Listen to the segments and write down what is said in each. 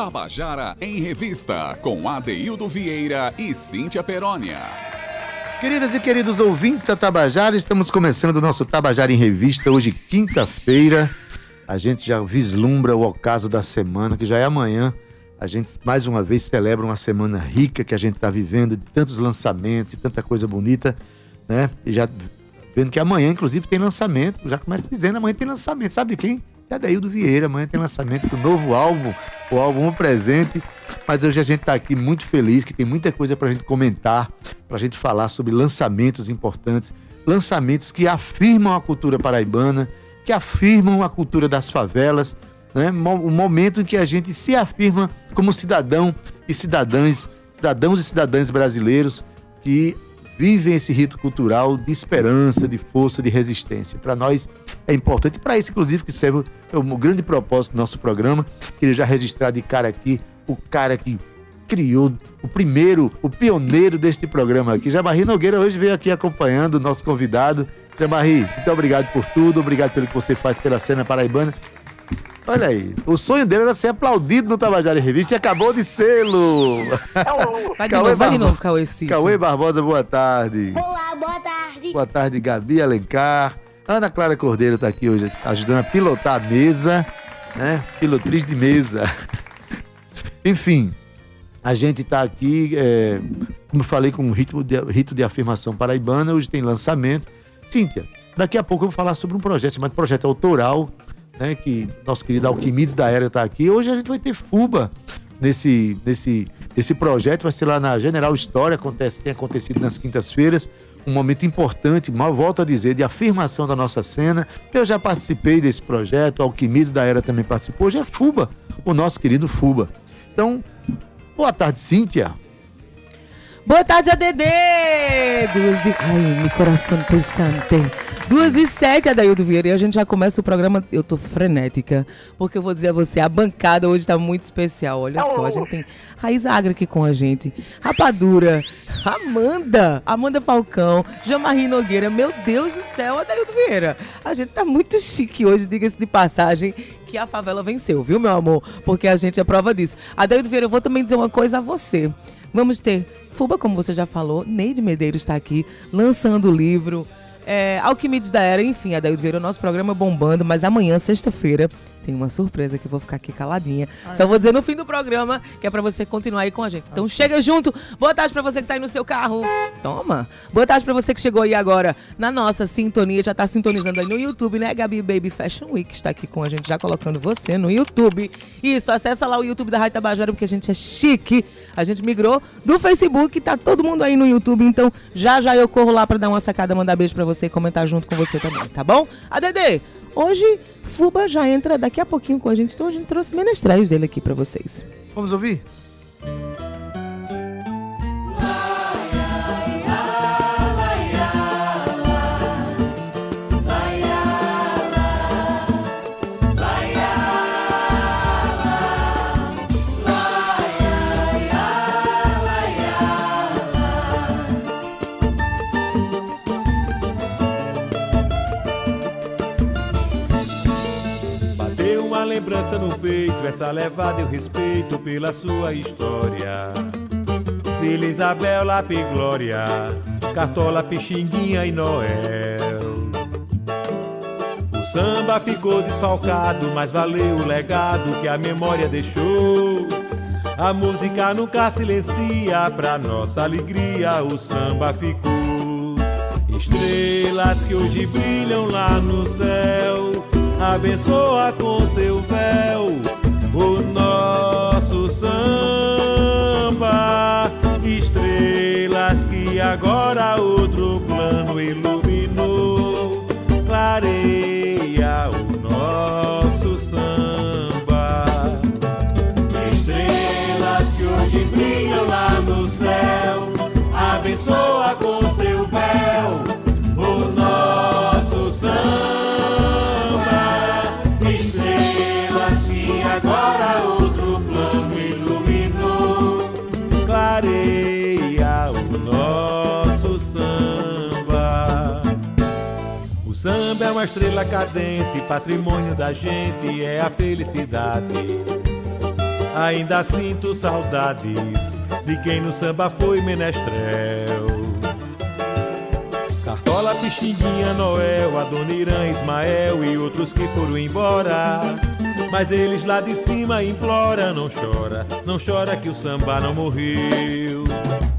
Tabajara em Revista, com Adeildo Vieira e Cíntia Perónia. Queridas e queridos ouvintes da Tabajara, estamos começando o nosso Tabajara em Revista, hoje quinta-feira. A gente já vislumbra o ocaso da semana, que já é amanhã. A gente mais uma vez celebra uma semana rica que a gente está vivendo, de tantos lançamentos e tanta coisa bonita, né? E já vendo que amanhã, inclusive, tem lançamento. Já começa dizendo, amanhã tem lançamento. Sabe quem? É Adaildo Vieira. Amanhã tem lançamento do novo álbum, o álbum Presente. Mas hoje a gente está aqui muito feliz, que tem muita coisa para a gente comentar, para a gente falar sobre lançamentos importantes, lançamentos que afirmam a cultura paraibana, que afirmam a cultura das favelas, né? o momento em que a gente se afirma como cidadão e cidadãs, cidadãos e cidadãs brasileiros que vivem esse rito cultural de esperança, de força, de resistência. Para nós é importante, para isso, inclusive, que serve o, grande propósito do nosso programa. Queria já registrar de cara aqui o cara que criou o primeiro, o pioneiro deste programa aqui. Jamarri Nogueira hoje veio aqui acompanhando o nosso convidado. Jamarri, muito obrigado por tudo, obrigado pelo que você faz pela cena paraibana. Olha aí, o sonho dele era ser aplaudido no Tabajara em Revista e acabou de sê-lo. Vai de novo, vai de novo, Cauê Cito. Cauê Barbosa, boa tarde. Olá, boa tarde. Boa tarde, Gabi Alencar. Ana Clara Cordeiro está aqui hoje ajudando a pilotar a mesa, né? Pilotriz de mesa. Enfim, a gente está aqui, é, como falei, com um ritmo de, rito de afirmação paraibana, hoje tem lançamento. Cíntia, daqui a pouco eu vou falar sobre um projeto chamado Projeto Autoral, né, que nosso querido Alquimedes da Era está aqui. Hoje a gente vai ter Fuba nesse, nesse, nesse projeto, vai ser lá na General História, acontece, tem acontecido nas quintas-feiras, um momento importante, mal volto a dizer, de afirmação da nossa cena. Eu já participei desse projeto, Alquimedes da Era também participou, hoje é Fuba, o nosso querido Fuba. Então, boa tarde, Cíntia. Boa tarde, ADD! Ai, meu coração pulsante. Duas e sete, Adaildo Vieira. E a gente já começa o programa. Eu tô frenética, porque eu vou dizer a você, a bancada hoje tá muito especial. Olha só, a gente tem Raiz Agra aqui com a gente. Rapadura, Amanda, Amanda Falcão, Jamarri Nogueira. Meu Deus do céu, Adaildo Vieira. A gente tá muito chique hoje, diga-se de passagem, que a favela venceu, viu, meu amor? Porque a gente é prova disso. Adaildo Vieira, eu vou também dizer uma coisa a você. Vamos ter Fuba, como você já falou, Neide Medeiros está aqui lançando o livro. É, Alquimides da Era, enfim, Adaildo Vieira, o nosso programa bombando, mas amanhã, sexta-feira, tem uma surpresa que eu vou ficar aqui caladinha. Só vou dizer no fim do programa, que é para você continuar aí com a gente. Então Nossa. chega junto. Boa tarde para você que tá aí no seu carro. Toma. Boa tarde para você que chegou aí agora na nossa sintonia, já tá sintonizando aí no YouTube, né? Gabi Baby Fashion Week está aqui com a gente, já colocando você no YouTube. Isso, acessa lá o YouTube da Rádio Tabajara, porque a gente é chique. A gente migrou do Facebook, tá todo mundo aí no YouTube, então já já eu corro lá para dar uma sacada, mandar beijo para você e comentar junto com você também, tá bom? ADD, Hoje, Fuba já entra daqui a pouquinho com a gente, então a gente trouxe menestrais dele aqui para vocês. Vamos ouvir? No peito, essa levada eu respeito pela sua história. Vila Isabel, Lápis Glória, Cartola, Pixinguinha e Noel. O samba ficou desfalcado, mas valeu o legado que a memória deixou. A música nunca silencia, pra nossa alegria o samba ficou. Estrelas que hoje brilham lá no céu abençoa com seu véu o nosso samba. Estrelas que agora outro uma estrela cadente, patrimônio da gente, é a felicidade. Ainda sinto saudades de quem no samba foi menestrel. Cartola, Pixinguinha, Noel, Adoniran, Ismael e outros que foram embora. Mas eles lá de cima imploram, não chora, não chora que o samba não morreu.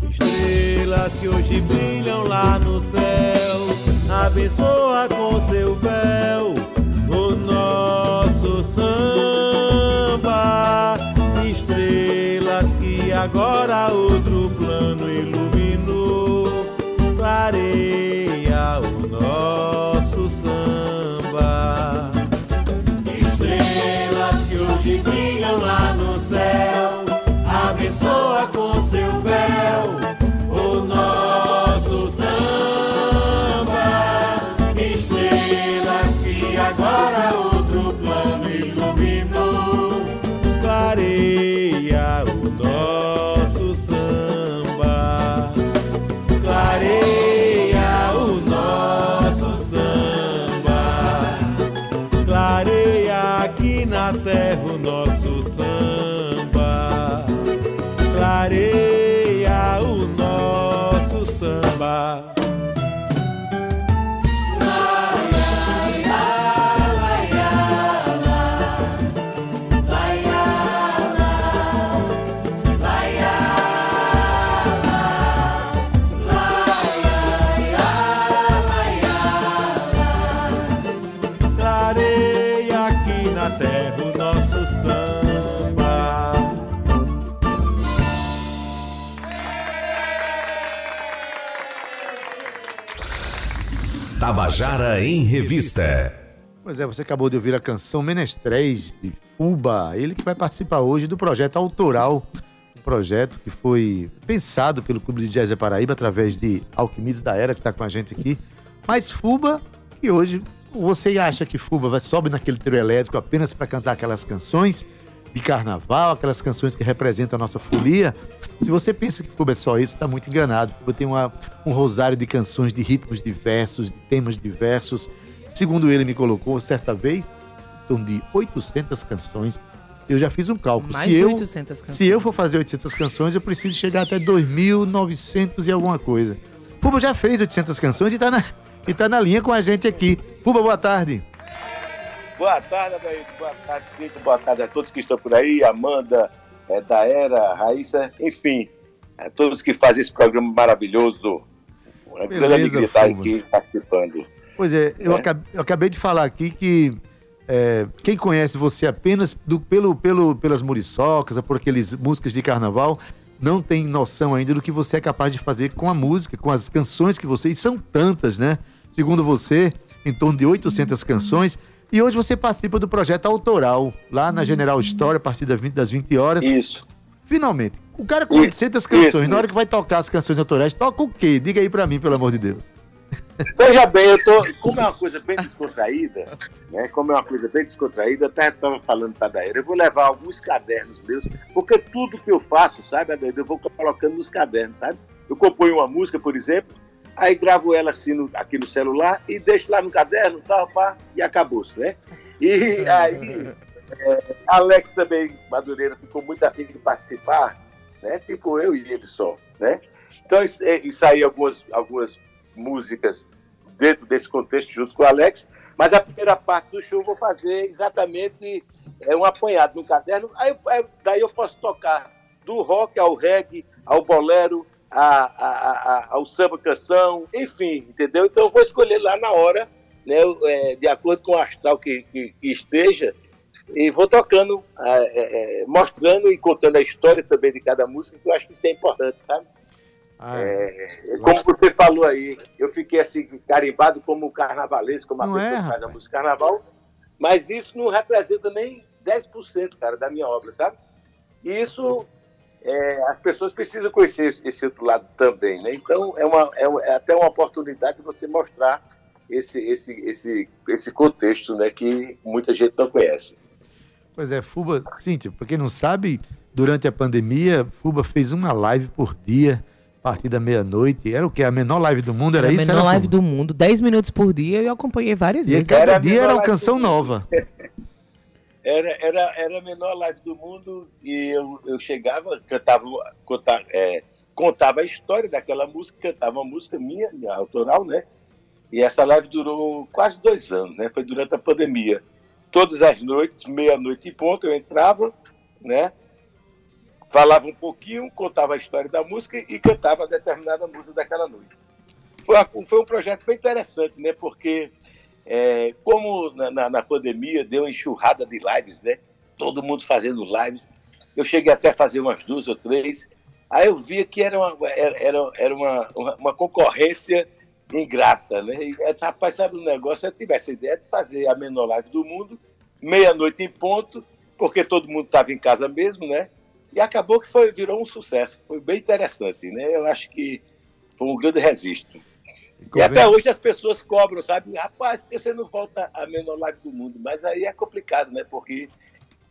Estrelas que hoje brilham lá no céu, abençoa com seu véu o nosso samba. Estrelas que agora outro plano iluminou, clareia Tabajara em Revista. Pois é, você acabou de ouvir a canção Menestréis de Fuba, ele que vai participar hoje do projeto autoral, um projeto que foi pensado pelo Clube de Jazz da Paraíba através de Alquimides da Era, que está com a gente aqui. Mas Fuba, que hoje você acha que Fuba vai sobe naquele trio elétrico apenas para cantar aquelas canções de carnaval, aquelas canções que representam a nossa folia? Se você pensa que Fuba é só isso, está muito enganado. Fuba tem uma, um rosário de canções de ritmos diversos, de temas diversos. Segundo ele me colocou certa vez, torno de 800 canções. Eu já fiz um cálculo. Mais se eu, 800 canções. Se eu for fazer 800 canções, eu preciso chegar até 2.900 e alguma coisa. Fuba já fez 800 canções e tá na, e tá na linha com a gente aqui. Fuba, boa tarde. Boa tarde, Adair. Boa tarde, Cito. Boa tarde a todos que estão por aí. Amanda, é, Daera, Raíssa, enfim, a todos que fazem esse programa maravilhoso. É uma grande Beleza, alegria estar aqui participando. Pois é, eu, É. acabei, eu acabei de falar aqui que é, quem conhece você apenas do- pelo, pelo, pelas muriçocas por aqueles músicas de carnaval não tem noção ainda do que você é capaz de fazer com a música, com as canções que você. E são tantas, né? Segundo você, em torno de 800 canções. E hoje você participa do projeto autoral, lá na General Store, a partir das 20, das 20 horas. Isso. Finalmente. O cara com Isso, 800 canções, na hora que vai tocar as canções autorais, toca o quê? Diga aí pra mim, pelo amor de Deus. Veja bem, eu tô. Como é uma coisa bem descontraída, né? Como é uma coisa bem descontraída, até estava falando para a Daíra, eu vou levar alguns cadernos meus, porque tudo que eu faço, sabe, Adair, eu vou colocando nos cadernos, sabe? Eu componho uma música, por exemplo, aí gravo ela assim no- aqui no celular e deixo lá no caderno, tal, pá, e acabou-se, né? E aí, é, Alex também, Madureira, ficou muito afim de participar, né? Tipo eu e ele só, né? Então, isso, é, isso aí, algumas, algumas músicas dentro desse contexto, junto com o Alex, mas a primeira parte do show eu vou fazer exatamente é, um apanhado no caderno, aí, aí- daí eu posso tocar do rock ao reggae, ao bolero, a, a- ao samba canção, enfim, entendeu? Então eu vou escolher lá na hora, né, é, de acordo com o astral que, que- que esteja, e vou tocando, é, é, mostrando e contando a história também de cada música, que eu acho que isso é importante, sabe? Ah, É, como você falou aí, eu fiquei assim, carimbado como carnavalesco, como a Não pessoa é, que faz a música carnaval, mas isso não representa nem 10%, cara, da minha obra, sabe? E isso, é, as pessoas precisam conhecer esse, outro lado também, né? Então, é, uma, é, é até uma oportunidade de você mostrar esse, esse, esse, esse contexto, né, que muita gente não conhece. Pois é, Fuba, Cíntia, pra quem não sabe, durante a pandemia, Fuba fez uma live por dia, a partir da meia-noite. Era o quê? A menor live do mundo? Era, Era a isso? menor Era, live Fuba? do mundo, 10 minutos por dia, eu acompanhei várias E vezes. cada Era a dia era uma canção nova. Era, era, era a menor live do mundo e eu, eu chegava, cantava, contava, é, contava a história daquela música, cantava uma música minha, minha autoral, né? E essa live durou quase dois anos, né? Foi durante a pandemia. Todas as noites, meia-noite e ponto, eu entrava, né? Falava um pouquinho, contava a história da música e cantava determinada música daquela noite. Foi, foi um projeto bem interessante, né? Porque é, como na, na, na, pandemia deu uma enxurrada de lives, né? Todo mundo fazendo lives. Eu cheguei até a fazer umas duas ou três. Aí eu via que era uma, era, era uma, uma, uma concorrência ingrata, né? E rapaz, sabe um negócio? Eu tivesse a ideia de fazer a menor live do mundo, meia-noite em ponto, porque todo mundo estava em casa mesmo, né? E acabou que foi, virou um sucesso. Foi bem interessante, né? Eu acho que foi um grande registro. E até hoje as pessoas cobram, sabe? Rapaz, você não volta a menor live do mundo. Mas aí é complicado, né? Porque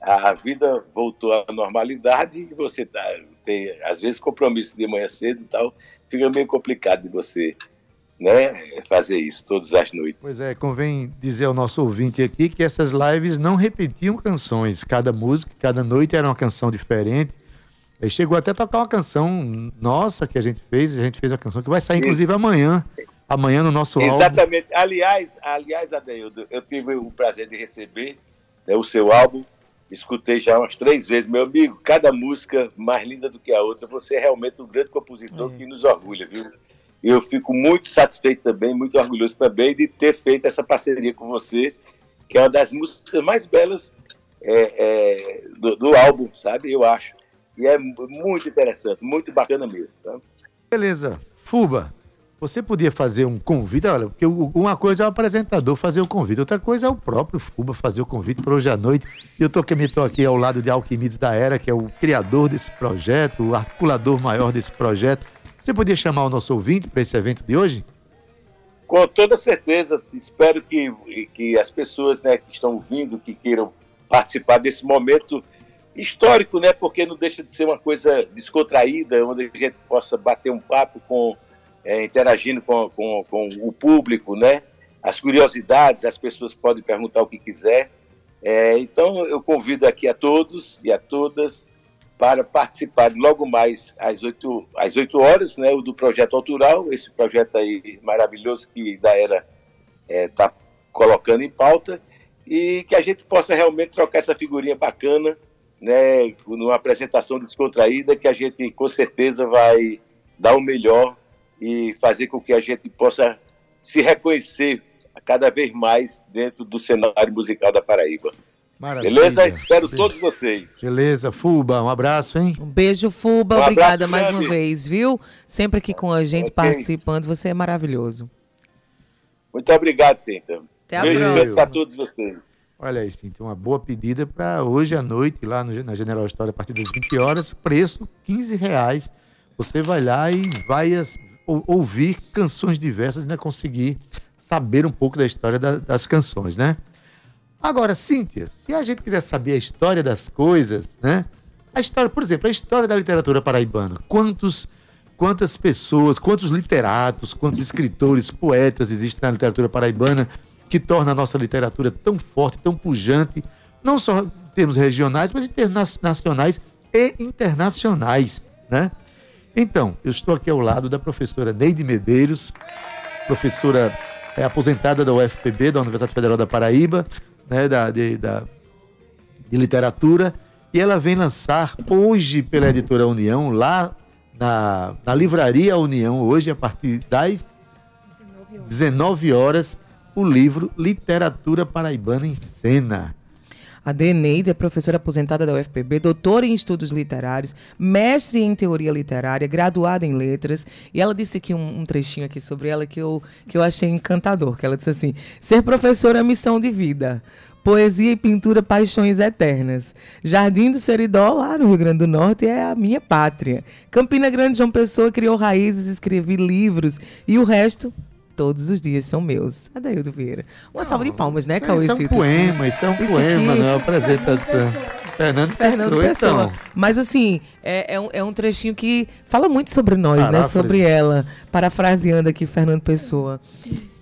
a vida voltou à normalidade e você tá, tem, às vezes, compromisso de manhã cedo e tal. Fica meio complicado de você né, fazer isso todas as noites. Pois é, convém dizer ao nosso ouvinte aqui que essas lives não repetiam canções. Cada música, cada noite era uma canção diferente. Ele chegou até a tocar uma canção nossa que a gente fez, a gente fez uma canção que vai sair, inclusive, amanhã amanhã no nosso Exatamente. Álbum. Aliás, aliás, Adeildo, eu tive o prazer de receber né, o seu álbum, escutei já umas três vezes. Meu amigo, cada música mais linda do que a outra. Você é realmente um grande compositor é. que nos orgulha, viu? E eu fico muito satisfeito também, muito orgulhoso também de ter feito essa parceria com você, que é uma das músicas mais belas é, é, do, do, álbum, sabe? Eu acho. E é muito interessante, muito bacana mesmo. Tá? Beleza. Fuba, você podia fazer um convite, olha, porque uma coisa é o apresentador fazer o convite, outra coisa é o próprio Fuba fazer o convite para hoje à noite. E eu estou aqui, tô aqui ao lado de Alquimides da Era, que é o criador desse projeto, o articulador maior desse projeto. Você podia chamar o nosso ouvinte para esse evento de hoje? Com toda certeza. Espero que, que as pessoas né, que estão vindo, que queiram participar desse momento histórico, né? Porque não deixa de ser uma coisa descontraída, onde a gente possa bater um papo com é, interagindo com, com, com, o público, né? As curiosidades, as pessoas podem perguntar o que quiser. É, então, eu convido aqui a todos e a todas para participar logo mais às 8, às 8 horas, né, do projeto autoral, esse projeto aí maravilhoso que da Era está é, colocando em pauta, e que a gente possa realmente trocar essa figurinha bacana, né, numa apresentação descontraída, que a gente com certeza vai dar o melhor e fazer com que a gente possa se reconhecer cada vez mais dentro do cenário musical da Paraíba. Maravilha. Beleza? Espero todos vocês. Beleza, Fuba, um abraço, hein? Um beijo, Fuba. Um Obrigada mais uma vez, viu? Sempre aqui com a gente okay. participando. Você é maravilhoso. Muito obrigado, Cinta. Até a beijo, próxima. para todos vocês. Olha aí, Cinta, uma boa pedida para hoje à noite, lá no, na General História, a partir das 20 horas. Preço 15 reais. Você vai lá e vai as, ouvir canções diversas, né? Conseguir saber um pouco da história da, das canções, né? Agora, Cíntia, se a gente quiser saber a história das coisas, né? A história, por exemplo, a história da literatura paraibana. Quantos, quantas pessoas, quantos literatos, quantos escritores, poetas existem na literatura paraibana que torna a nossa literatura tão forte, tão pujante, não só em termos regionais, mas em termos nacionais e internacionais, né? Então, eu estou aqui ao lado da professora Neide Medeiros, professora é, aposentada da UFPB, da Universidade Federal da Paraíba, né, da, de, da, de literatura, e ela vem lançar hoje pela editora União, lá na, na livraria União, hoje a partir das 19 horas, o livro Literatura Paraibana em Cena. A Deneide é professora aposentada da UFPB, doutora em estudos literários, mestre em teoria literária, graduada em letras. E ela disse aqui um, um, trechinho aqui sobre ela que eu, que eu achei encantador, que ela disse assim, ser professora é missão de vida. Poesia e pintura, paixões eternas. Jardim do Seridó, lá no Rio Grande do Norte, é a minha pátria. Campina Grande, João Pessoa, criou raízes, escrevi livros. E o resto, todos os dias são meus. Adaildo Vieira. Uma salva de palmas, né, Cauê Isso é um poema, isso é um isso poema, aqui... não é apresentação. Fernando, Fernando Pessoa, Pessoa. Então. Mas assim, é, é, um, é um trechinho que fala muito sobre nós, né? Paráfrase. né? Sobre ela. Parafraseando aqui Fernando Pessoa.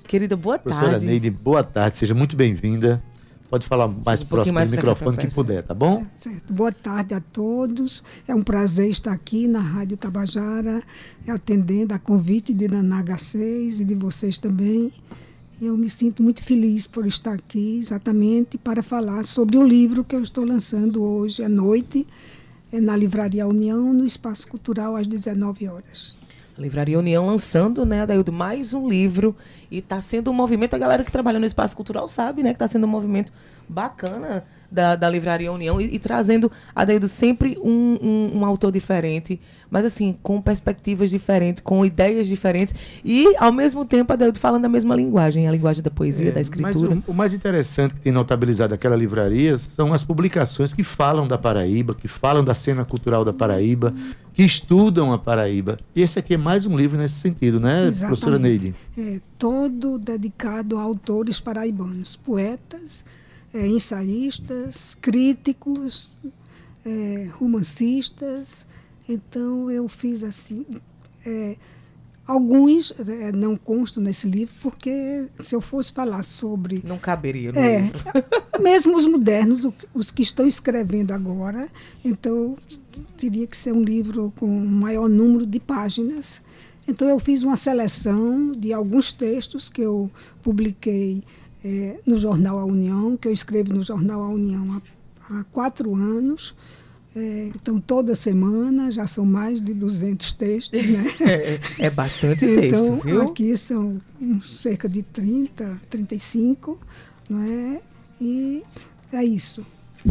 Querida, boa Professora tarde. Neide, boa tarde, seja muito bem-vinda. Pode falar mais Um próximo mais do microfone que puder, tá bom? Certo. Boa tarde a todos. É um prazer estar aqui na Rádio Tabajara, atendendo a convite de Naná H6 e de vocês também. Eu me sinto muito feliz por estar aqui, exatamente para falar sobre o livro que eu estou lançando hoje à noite, é na Livraria União, no Espaço Cultural, às 19 horas. Livraria União lançando, né, Adaildo, mais um livro. E está sendo um movimento, a galera que trabalha no espaço cultural sabe, né, que está sendo um movimento bacana da, da Livraria União e, e trazendo, Adaildo, sempre um, um, um autor diferente, mas assim, com perspectivas diferentes, com ideias diferentes e, ao mesmo tempo, Adaildo falando a mesma linguagem, a linguagem da poesia, É, da Mas escritura. o, o mais interessante que tem notabilizado aquela livraria são as publicações que falam da Paraíba, que falam da cena cultural da Paraíba, que estudam a Paraíba. E esse aqui é mais um livro nesse sentido, né, professora Neide? É, todo dedicado a autores paraibanos, poetas, é, ensaístas, críticos, é, romancistas. Então eu fiz assim. é, alguns é, não constam nesse livro, porque se eu fosse falar sobre Não caberia no é, livro. mesmo os modernos, os que estão escrevendo agora, então teria que ser um livro com um maior número de páginas. Então eu fiz uma seleção de alguns textos que eu publiquei eh, no jornal A União, que eu escrevo no jornal A União há, há quatro anos. Eh, então toda semana já são mais de 200 textos, né? É, é bastante texto, Então, viu? aqui são cerca de 30, 35, não é? E é isso.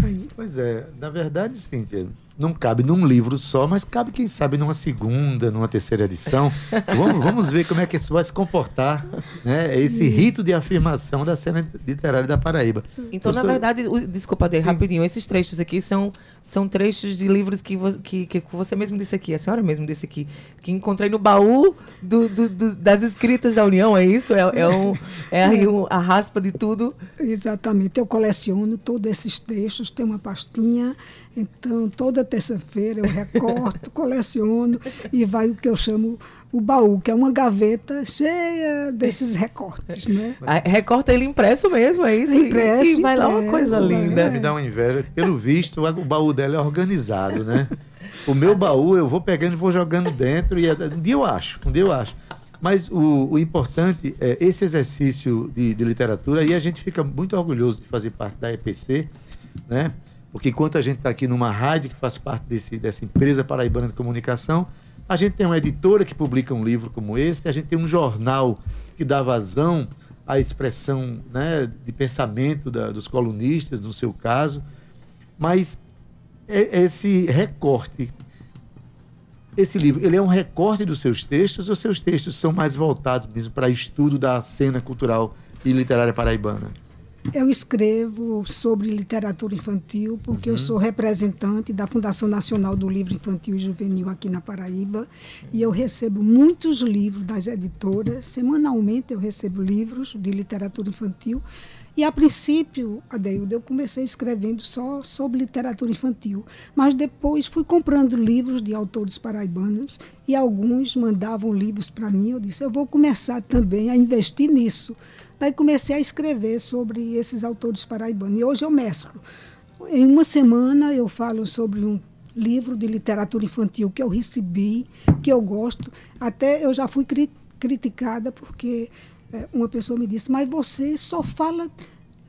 Aí. Pois é, na verdade, Cíntia, não cabe num livro só, mas cabe, quem sabe, numa segunda, numa terceira edição. vamos, vamos ver como é que isso vai se comportar, né? Esse rito de afirmação da cena literária da Paraíba. Então, na verdade, o- desculpa, Dei, Sim. rapidinho, esses trechos aqui são, são trechos de livros que, vo- que, que você mesmo disse aqui, a senhora mesmo disse aqui, que encontrei no baú do, do- do- das escritas da União, é isso? É, é, um, é aí um- a raspa de tudo. Exatamente. Eu coleciono todos esses textos, tenho uma pastinha, então toda terça-feira eu recorto, coleciono e vai o que eu chamo o baú, que é uma gaveta cheia desses recortes, né? Ah, Recorta ele impresso mesmo, é isso? E- Impresso, E vai lá uma impresso, coisa linda. Me dá uma inveja. Pelo visto, o baú dela é organizado, né? O meu baú eu vou pegando e vou jogando dentro e um dia eu acho, um dia eu acho. Mas o, o importante é esse exercício de, de literatura e a gente fica muito orgulhoso de fazer parte da EPC, né? Porque enquanto a gente está aqui numa rádio que faz parte desse, dessa empresa paraibana de comunicação, a gente tem uma editora que publica um livro como esse, a gente tem um jornal que dá vazão à expressão né, de pensamento da- dos colunistas, no seu caso, mas é- esse recorte, esse livro, ele é um recorte dos seus textos ou seus textos são mais voltados mesmo para estudo da cena cultural e literária paraibana? Eu escrevo sobre literatura infantil porque eu sou representante da Fundação Nacional do Livro Infantil e Juvenil aqui na Paraíba e eu recebo muitos livros das editoras. Semanalmente eu recebo livros de literatura infantil e a princípio, Adeildo, eu comecei escrevendo só sobre literatura infantil, mas depois fui comprando livros de autores paraibanos e alguns mandavam livros para mim. Eu disse, eu vou começar também a investir nisso. Daí comecei a escrever sobre esses autores paraibanos. E hoje eu mesclo. Em uma semana eu falo sobre um livro de literatura infantil que eu recebi, que eu gosto. Até eu já fui cri criticada porque eh, uma pessoa me disse, mas você só fala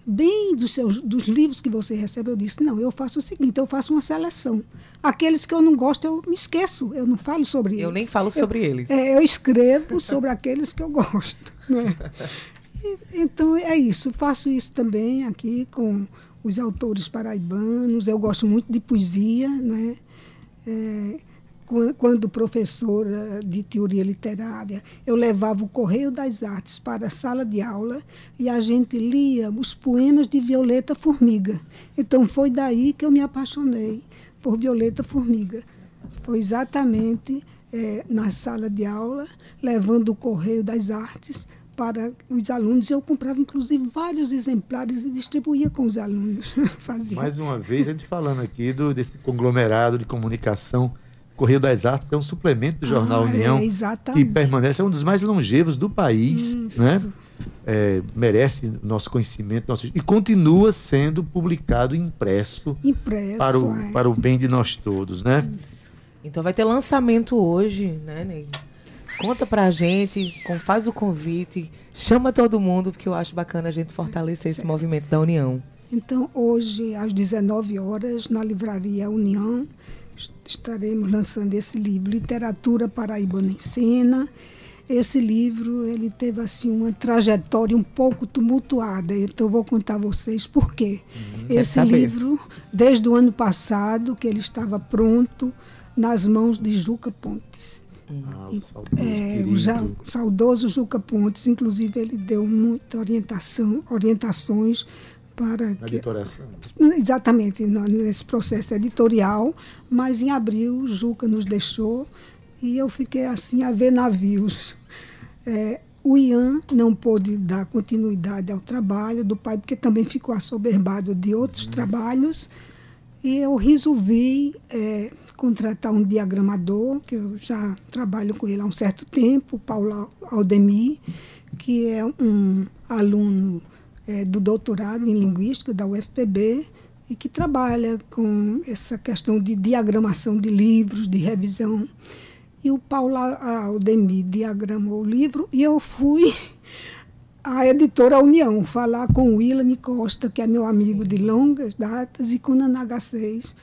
bem dos, seus, dos livros que você recebe. Eu disse, não, eu faço o seguinte, eu faço uma seleção. Aqueles que eu não gosto, eu me esqueço, eu não falo sobre eles. Eu nem falo sobre eles. É, eu escrevo sobre aqueles que eu gosto. Né? Então é isso. Faço isso também aqui com os autores paraibanos. Eu gosto muito de poesia, né? É, quan- quando professora de teoria literária, eu levava o Correio das Artes para a sala de aula e a gente lia os poemas de Violeta Formiga. Então foi daí que eu me apaixonei por Violeta Formiga. Foi exatamente eh, na sala de aula, levando o Correio das Artes para os alunos. Eu comprava, inclusive, vários exemplares e distribuía com os alunos. Fazia. Mais uma vez, a gente falando aqui do, desse conglomerado de comunicação. Correio das Artes é um suplemento do Jornal Ah, é, União, que exatamente. permanece, é um dos mais longevos do país. Isso. Né? é, merece nosso conhecimento nosso, e continua sendo publicado impresso, Impresso. para, o, é. para o bem de nós todos, né? Então vai ter lançamento hoje, né, Ney? Conta pra gente, faz o convite, chama todo mundo, porque eu acho bacana a gente fortalecer esse movimento da União. Então, hoje, às 19 horas, na Livraria União, est- estaremos lançando esse livro, Literatura Paraibana em Cena. Esse livro, ele teve, assim, uma trajetória um pouco tumultuada. Então, eu vou contar a vocês por quê. quero Esse livro, desde o ano passado, que ele estava pronto nas mãos de Juca Pontes. Ah, o saudoso É, o ja- o saudoso Juca Pontes, inclusive, ele deu muita orientação, orientações para Na que, editoração. exatamente nesse processo editorial, mas em abril o Juca nos deixou e eu fiquei assim a ver navios. É, o Ian não pôde dar continuidade ao trabalho do pai, porque também ficou assoberbado de outros trabalhos, e eu resolvi é, contratar um diagramador, que eu já trabalho com ele há um certo tempo, Paulo Aldemir, que é um aluno é, do doutorado em linguística da UFPB e que trabalha com essa questão de diagramação de livros, de revisão. E o Paulo Aldemir diagramou o livro e eu fui à editora União falar com o William Costa, que é meu amigo de longas datas, e com Naná H6.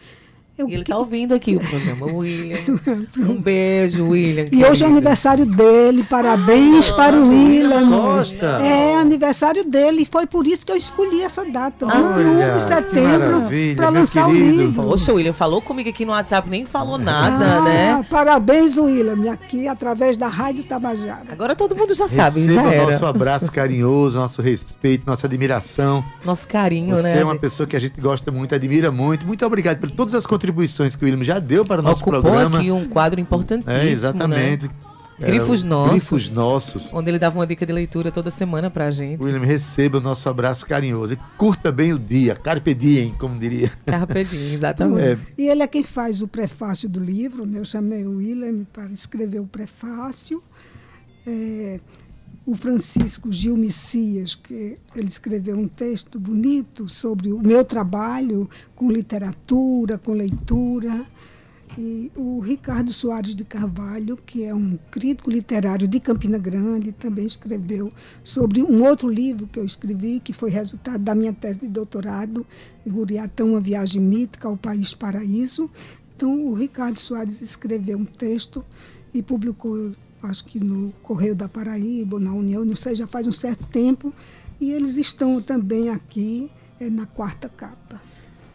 Eu ele que- tá ouvindo aqui o programa, o William. Um beijo, William. E hoje é aniversário dele, parabéns para o William. Costa. É aniversário dele, e foi por isso que eu escolhi essa data, 21 Olha, de setembro, para lançar o querido. livro. Poxa, o William falou comigo aqui no WhatsApp, nem falou nada, Ah, né? Parabéns, William, aqui através da Rádio Tabajara. Agora todo mundo já sabe, Receba já era. nosso abraço carinhoso, nosso respeito, nossa admiração. Nosso carinho, Você né? é uma pessoa que a gente gosta muito, admira muito. Muito obrigado por todas as contribuições que o William já deu para o nosso Ocupou programa. aqui um quadro importantíssimo, É, exatamente. né? É, Grifos o- nossos. Grifos nossos. Onde ele dava uma dica de leitura toda semana pra gente. William, receba o nosso abraço carinhoso. E curta bem o dia, carpe diem, como diria. Carpedinho, exatamente. É, E ele é quem faz o prefácio do livro, né? eu chamei o William para escrever o prefácio. É, o Francisco Gil Messias, que ele escreveu um texto bonito sobre o meu trabalho com literatura, com leitura. E o Ricardo Soares de Carvalho, que é um crítico literário de Campina Grande, também escreveu sobre um outro livro que eu escrevi, que foi resultado da minha tese de doutorado, Guriatã, uma viagem mítica ao País Paraíso. Então, o Ricardo Soares escreveu um texto e publicou, acho que no Correio da Paraíba, na União, não sei, já faz um certo tempo. E eles estão também aqui eh, na quarta capa.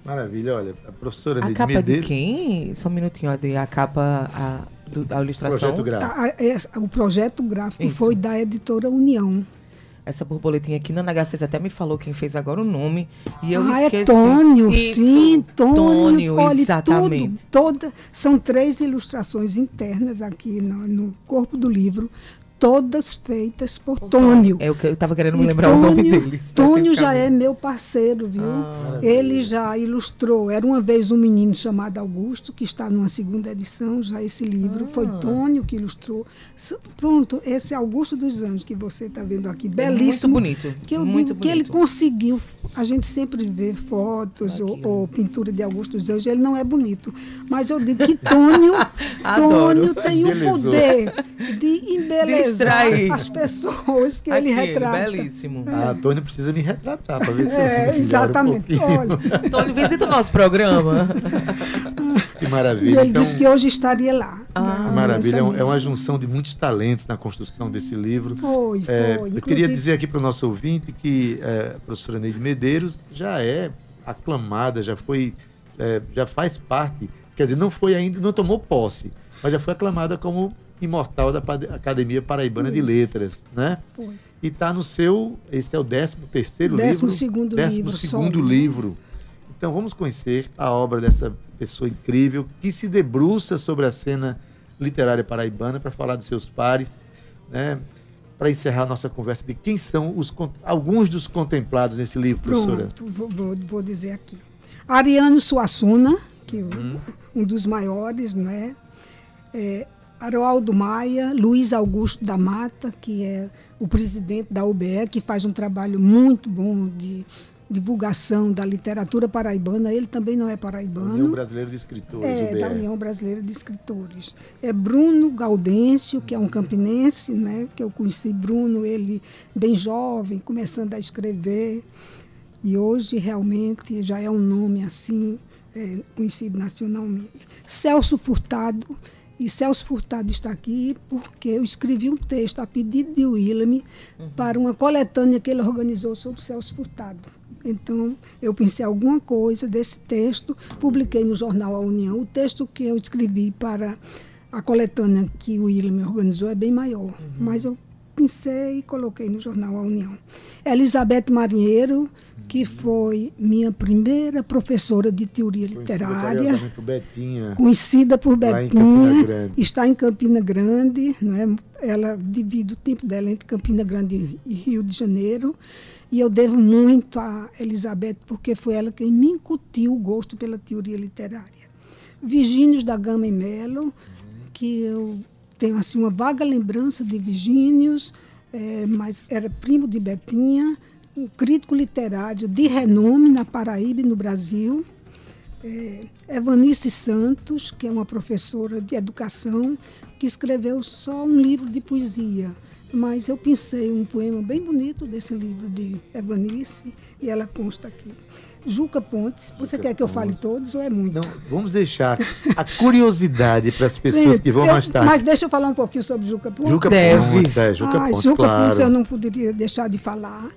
maravilha, olha, a professora A capa de Medeiros, quem? Só um minutinho. A capa, a, do, a ilustração. projeto gráfico. A- a- o projeto gráfico Isso. foi da editora União. Essa borboletinha aqui na NH6 até me falou quem fez agora o nome. E eu ah, esqueci. é Tônio, Isso, sim, Tônio. Tônio, olha, exatamente. tudo, toda, são três ilustrações internas aqui no, no corpo do livro, todas feitas por Tônio. É o que eu tava querendo me lembrar o nome Tônio- dele. Tônio já é meu parceiro, viu? Ah. Ele já ilustrou. Era uma vez um menino chamado Augusto, que está numa segunda edição, já esse livro. Foi Ah. Tônio que ilustrou. Pronto, esse Augusto dos Anjos que você está vendo aqui, É belíssimo. Muito bonito. Que eu muito digo que ele bonito. conseguiu. A gente sempre vê fotos ou, ou pintura de Augusto dos Anjos, ele não é bonito. Mas eu digo que Tônio. Tônio tem o poder de embelezar Distrair. as pessoas que ele Aqui, retrata. belíssimo. A Tônia precisa me retratar para ver se eu É, um exatamente. pouquinho. Olha, Tônio, visita o nosso programa. Que e maravilha. ele Então, disse que hoje estaria lá. Ah, né, que maravilha. É, um- é uma junção de muitos talentos na construção desse livro. Foi, foi. É, eu queria dizer aqui para o nosso ouvinte que é, a professora Neide Medeiros já é aclamada, já foi, é, já faz parte, quer dizer, não foi ainda, não tomou posse, mas já foi aclamada como imortal da Academia Paraibana de Isso. Letras, né? Foi. E está no seu, esse é o 13 terceiro Décimo livro, segundo décimo livro, segundo solo. livro. Então vamos conhecer a obra dessa pessoa incrível que se debruça sobre a cena literária paraibana para falar dos seus pares, né? Para encerrar nossa conversa de quem são os alguns dos contemplados nesse livro, professora. Pronto, vou, vou, vou dizer aqui. Ariano Suassuna, que Uhum. um dos maiores, não é? É, Haroaldo Maia, Luiz Augusto da Mata, que é o presidente da UBE, que faz um trabalho muito bom de divulgação da literatura paraibana. Ele também não é paraibano. União Brasileira de Escritores, É, UBE. da União Brasileira de Escritores. É Bruno Gaudêncio, que é um campinense, né? Que eu conheci Bruno, ele bem jovem, começando a escrever. E hoje realmente já é um nome assim, é, conhecido nacionalmente. Celso Furtado. E Celso Furtado está aqui porque eu escrevi um texto a pedido de Willem para uma coletânea que ele organizou sobre Celso Furtado. Então, eu pensei alguma coisa desse texto, publiquei no jornal A União. O texto que eu escrevi para a coletânea que o Willem organizou é bem maior, mas eu pensei e coloquei no jornal A União. Elizabeth Marinheiro, que foi minha primeira professora de teoria Conhecida literária carinhosamente por Betinha. conhecida por em Betinha, Grande. está em Campina Grande, não é? ela divide o tempo dela entre Campina Grande e Rio de Janeiro, e eu devo muito a Elizabeth, porque foi ela quem me incutiu o gosto pela teoria literária. Virgínios da Gama e Melo, que eu tenho assim uma vaga lembrança de Virgínios, eh, mas era primo de Betinha, um crítico literário de renome na Paraíba e no Brasil. É, Evanice Santos, que é uma professora de educação, que escreveu só um livro de poesia. Mas eu pensei um poema bem bonito desse livro de Evanice, e ela consta aqui. Juca Pontes, você quer que eu fale todos ou é muito? Não, vamos deixar a curiosidade para as pessoas Gente, que vão eu- mais tarde. Mas deixa eu falar um pouquinho sobre Juca Pontes. Juca Deve. Pontes, é, Juca Ai, Pontes, Juca claro. Pontes eu não poderia deixar de falar,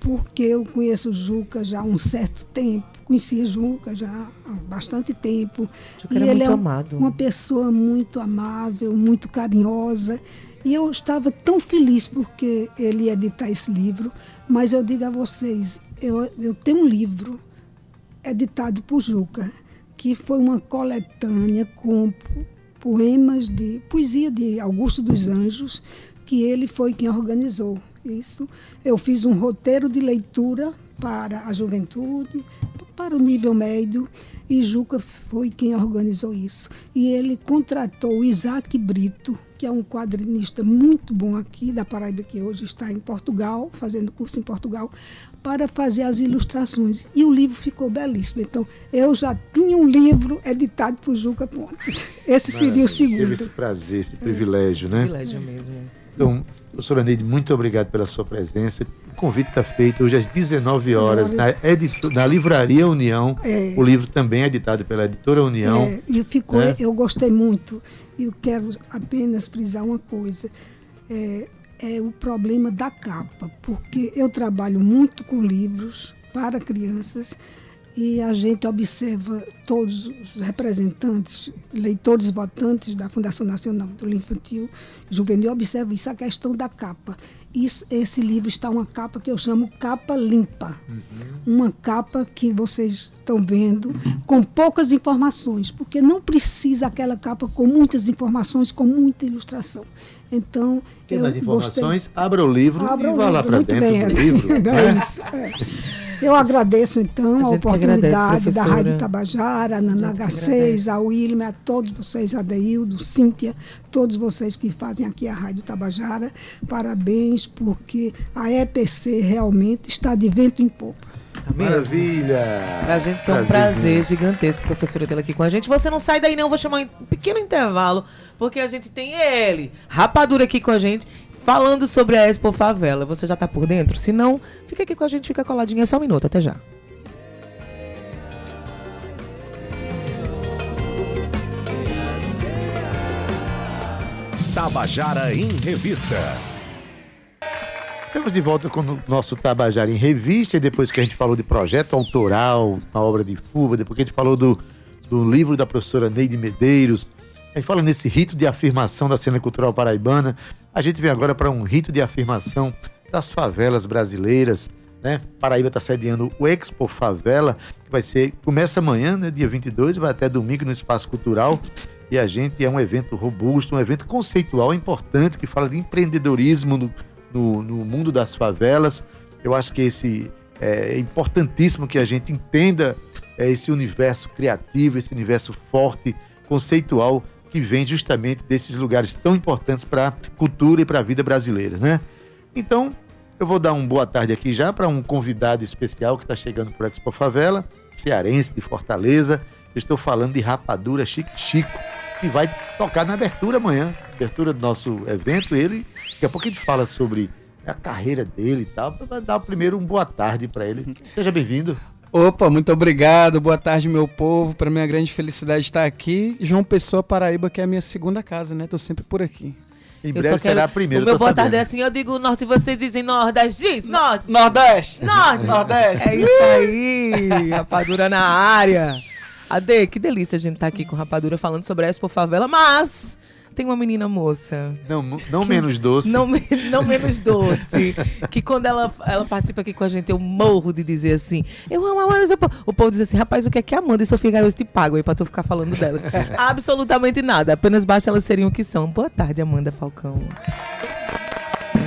porque eu conheço o Juca já há um certo tempo. Conhecia Juca já há bastante tempo. Juca era ele muito é amado. uma pessoa muito amável, muito carinhosa. E eu estava tão feliz porque ele ia editar esse livro. Mas eu digo a vocês, eu, eu tenho um livro editado por Juca, que foi uma coletânea com po- poemas de poesia de Augusto dos Anjos, que ele foi quem organizou isso. Eu fiz um roteiro de leitura para a juventude, para o nível médio, e Juca foi quem organizou isso. E ele contratou o Isaac Brito, que é um quadrinista muito bom aqui da Paraíba, que hoje está em Portugal, fazendo curso em Portugal, para fazer as ilustrações. E o livro ficou belíssimo. Então, eu já tinha um livro editado por Juca Pontes. Esse seria o Teve esse segundo. prazer, esse privilégio, né? Privilégio mesmo. Então, professora Neide, muito obrigado pela sua presença. O convite está feito hoje às 19 horas na, edito- na Livraria União. É. O livro também é editado pela editora União. É, e ficou, né? eu gostei muito. Eu quero apenas frisar uma coisa. É, é o problema da capa, porque eu trabalho muito com livros para crianças e a gente observa todos os representantes, leitores votantes da Fundação Nacional do Infantil Juvenil observam isso, a questão da capa. Isso, esse livro está uma capa que eu chamo capa limpa. Uma capa que vocês estão vendo com poucas informações, porque não precisa aquela capa com muitas informações, com muita ilustração. Então, Tem eu mais gostei- informações? Abra o livro Abra e vá lá para dentro bem, do livro. é né? isso, é. Eu agradeço, então, A a, que agradece, oportunidade da. Rádio Tabajara, a Nana que H6, agradece. a Wilma, a todos vocês, a Deildo, Cíntia, todos vocês que fazem aqui a Rádio Tabajara. Parabéns, porque a EPC realmente está de vento em popa. Tá? Maravilha! Pra gente que é um prazer gigantesco, professora, tê-la aqui com a gente. Você não sai daí não, vou chamar um pequeno intervalo, porque a gente tem ele, Rapadura, aqui com a gente, falando sobre a Expo Favela. Você já tá por dentro? Se não, fica aqui com a gente, fica coladinha só um minuto, até já. Tabajara em Revista. Estamos de volta com o nosso Tabajara em Revista, e depois que a gente falou de projeto autoral, uma obra de Fuba, depois que a gente falou do, do livro da professora Neide Medeiros, a gente fala nesse rito de afirmação da cena cultural paraibana, a gente vem agora para um rito de afirmação das favelas brasileiras, né? Paraíba está sediando o Expo Favela, que vai ser, começa amanhã, né, dia 22, vai até domingo no Espaço Cultural, e a gente é um evento robusto, um evento conceitual importante, que fala de empreendedorismo no, no, no mundo das favelas. Eu acho que esse é importantíssimo que a gente entenda é, esse universo criativo, esse universo forte, conceitual que vem justamente desses lugares tão importantes para a cultura e para a vida brasileira, né? Então, eu vou dar uma boa tarde aqui já para um convidado especial que está chegando por Expo Favela, cearense de Fortaleza. Eu estou falando de Rapadura Chico Chico, que vai tocar na abertura amanhã, abertura do nosso evento. Ele, daqui a pouco a gente fala sobre a carreira dele e tal. Vai dar primeiro um boa tarde para ele. Seja bem-vindo. Opa, muito obrigado. Boa tarde, meu povo. Para mim é grande felicidade estar aqui. João Pessoa, Paraíba, que é a minha segunda casa, né? Tô sempre por aqui. Em Eu breve só será a quero- primeira. O meu boa tarde é assim, eu digo norte e vocês dizem nordeste. Diz, norte. Nordeste! Norte. Nordeste! É isso aí, rapadura na área. Ade, que delícia a gente tá aqui com rapadura falando sobre a Expo Favela, mas tem uma menina moça. Não, não menos doce. Não, não menos doce. que quando ela, ela participa aqui com a gente, eu morro de dizer assim: Eu amo a Amanda. Sofia." O povo diz assim: Rapaz, o que é que a Amanda e Sofia Garoto te pagam aí pra tu ficar falando delas? Absolutamente nada. Apenas basta elas serem o que são. Boa tarde, Amanda Falcão.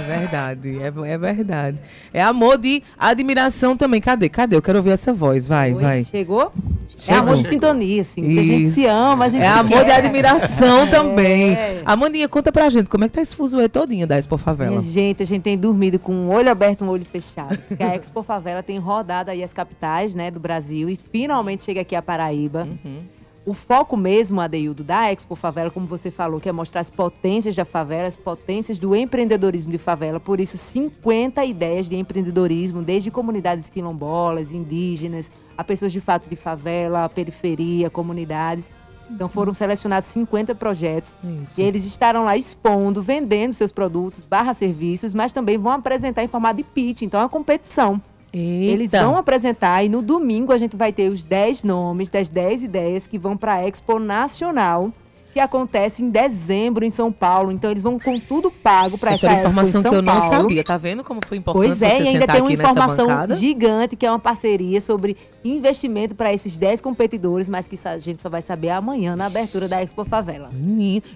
É verdade, é, é verdade. É amor de admiração também. Cadê? Cadê? Eu quero ouvir essa voz. Vai, Oi, vai. Chegou? Chegou. É amor de sintonia, assim. que A gente Isso. se ama, a gente É amor de quer. admiração também. É. Amandinha, conta pra gente, como é que tá esse fuzuê todinho da Expo Favela? Minha gente, a gente tem dormido com um olho aberto e um olho fechado. Porque a Expo Favela tem rodado aí as capitais né, do Brasil e finalmente chega aqui a Paraíba. Uhum. O foco mesmo, Adeildo, da Expo Favela, como você falou, que é mostrar as potências da favela, as potências do empreendedorismo de favela. Por isso, 50 ideias de empreendedorismo, desde comunidades quilombolas, indígenas, a pessoas de fato de favela, periferia, comunidades. Então foram selecionados 50 projetos Isso. e eles estarão lá expondo, vendendo seus produtos, barra serviços, mas também vão apresentar em formato de pitch, então é uma competição. Eles Eita. vão apresentar e no domingo a gente vai ter os 10 nomes das 10 ideias que vão para a Expo Nacional, que acontece em dezembro em São Paulo. Então eles vão com tudo pago para Essa essa informação que eu não Paulo. sabia. Tá vendo como foi importante Pois é, e ainda tem uma informação gigante, que é uma parceria sobre investimento para esses 10 competidores, mas que a gente só vai saber amanhã na abertura da Expo Favela.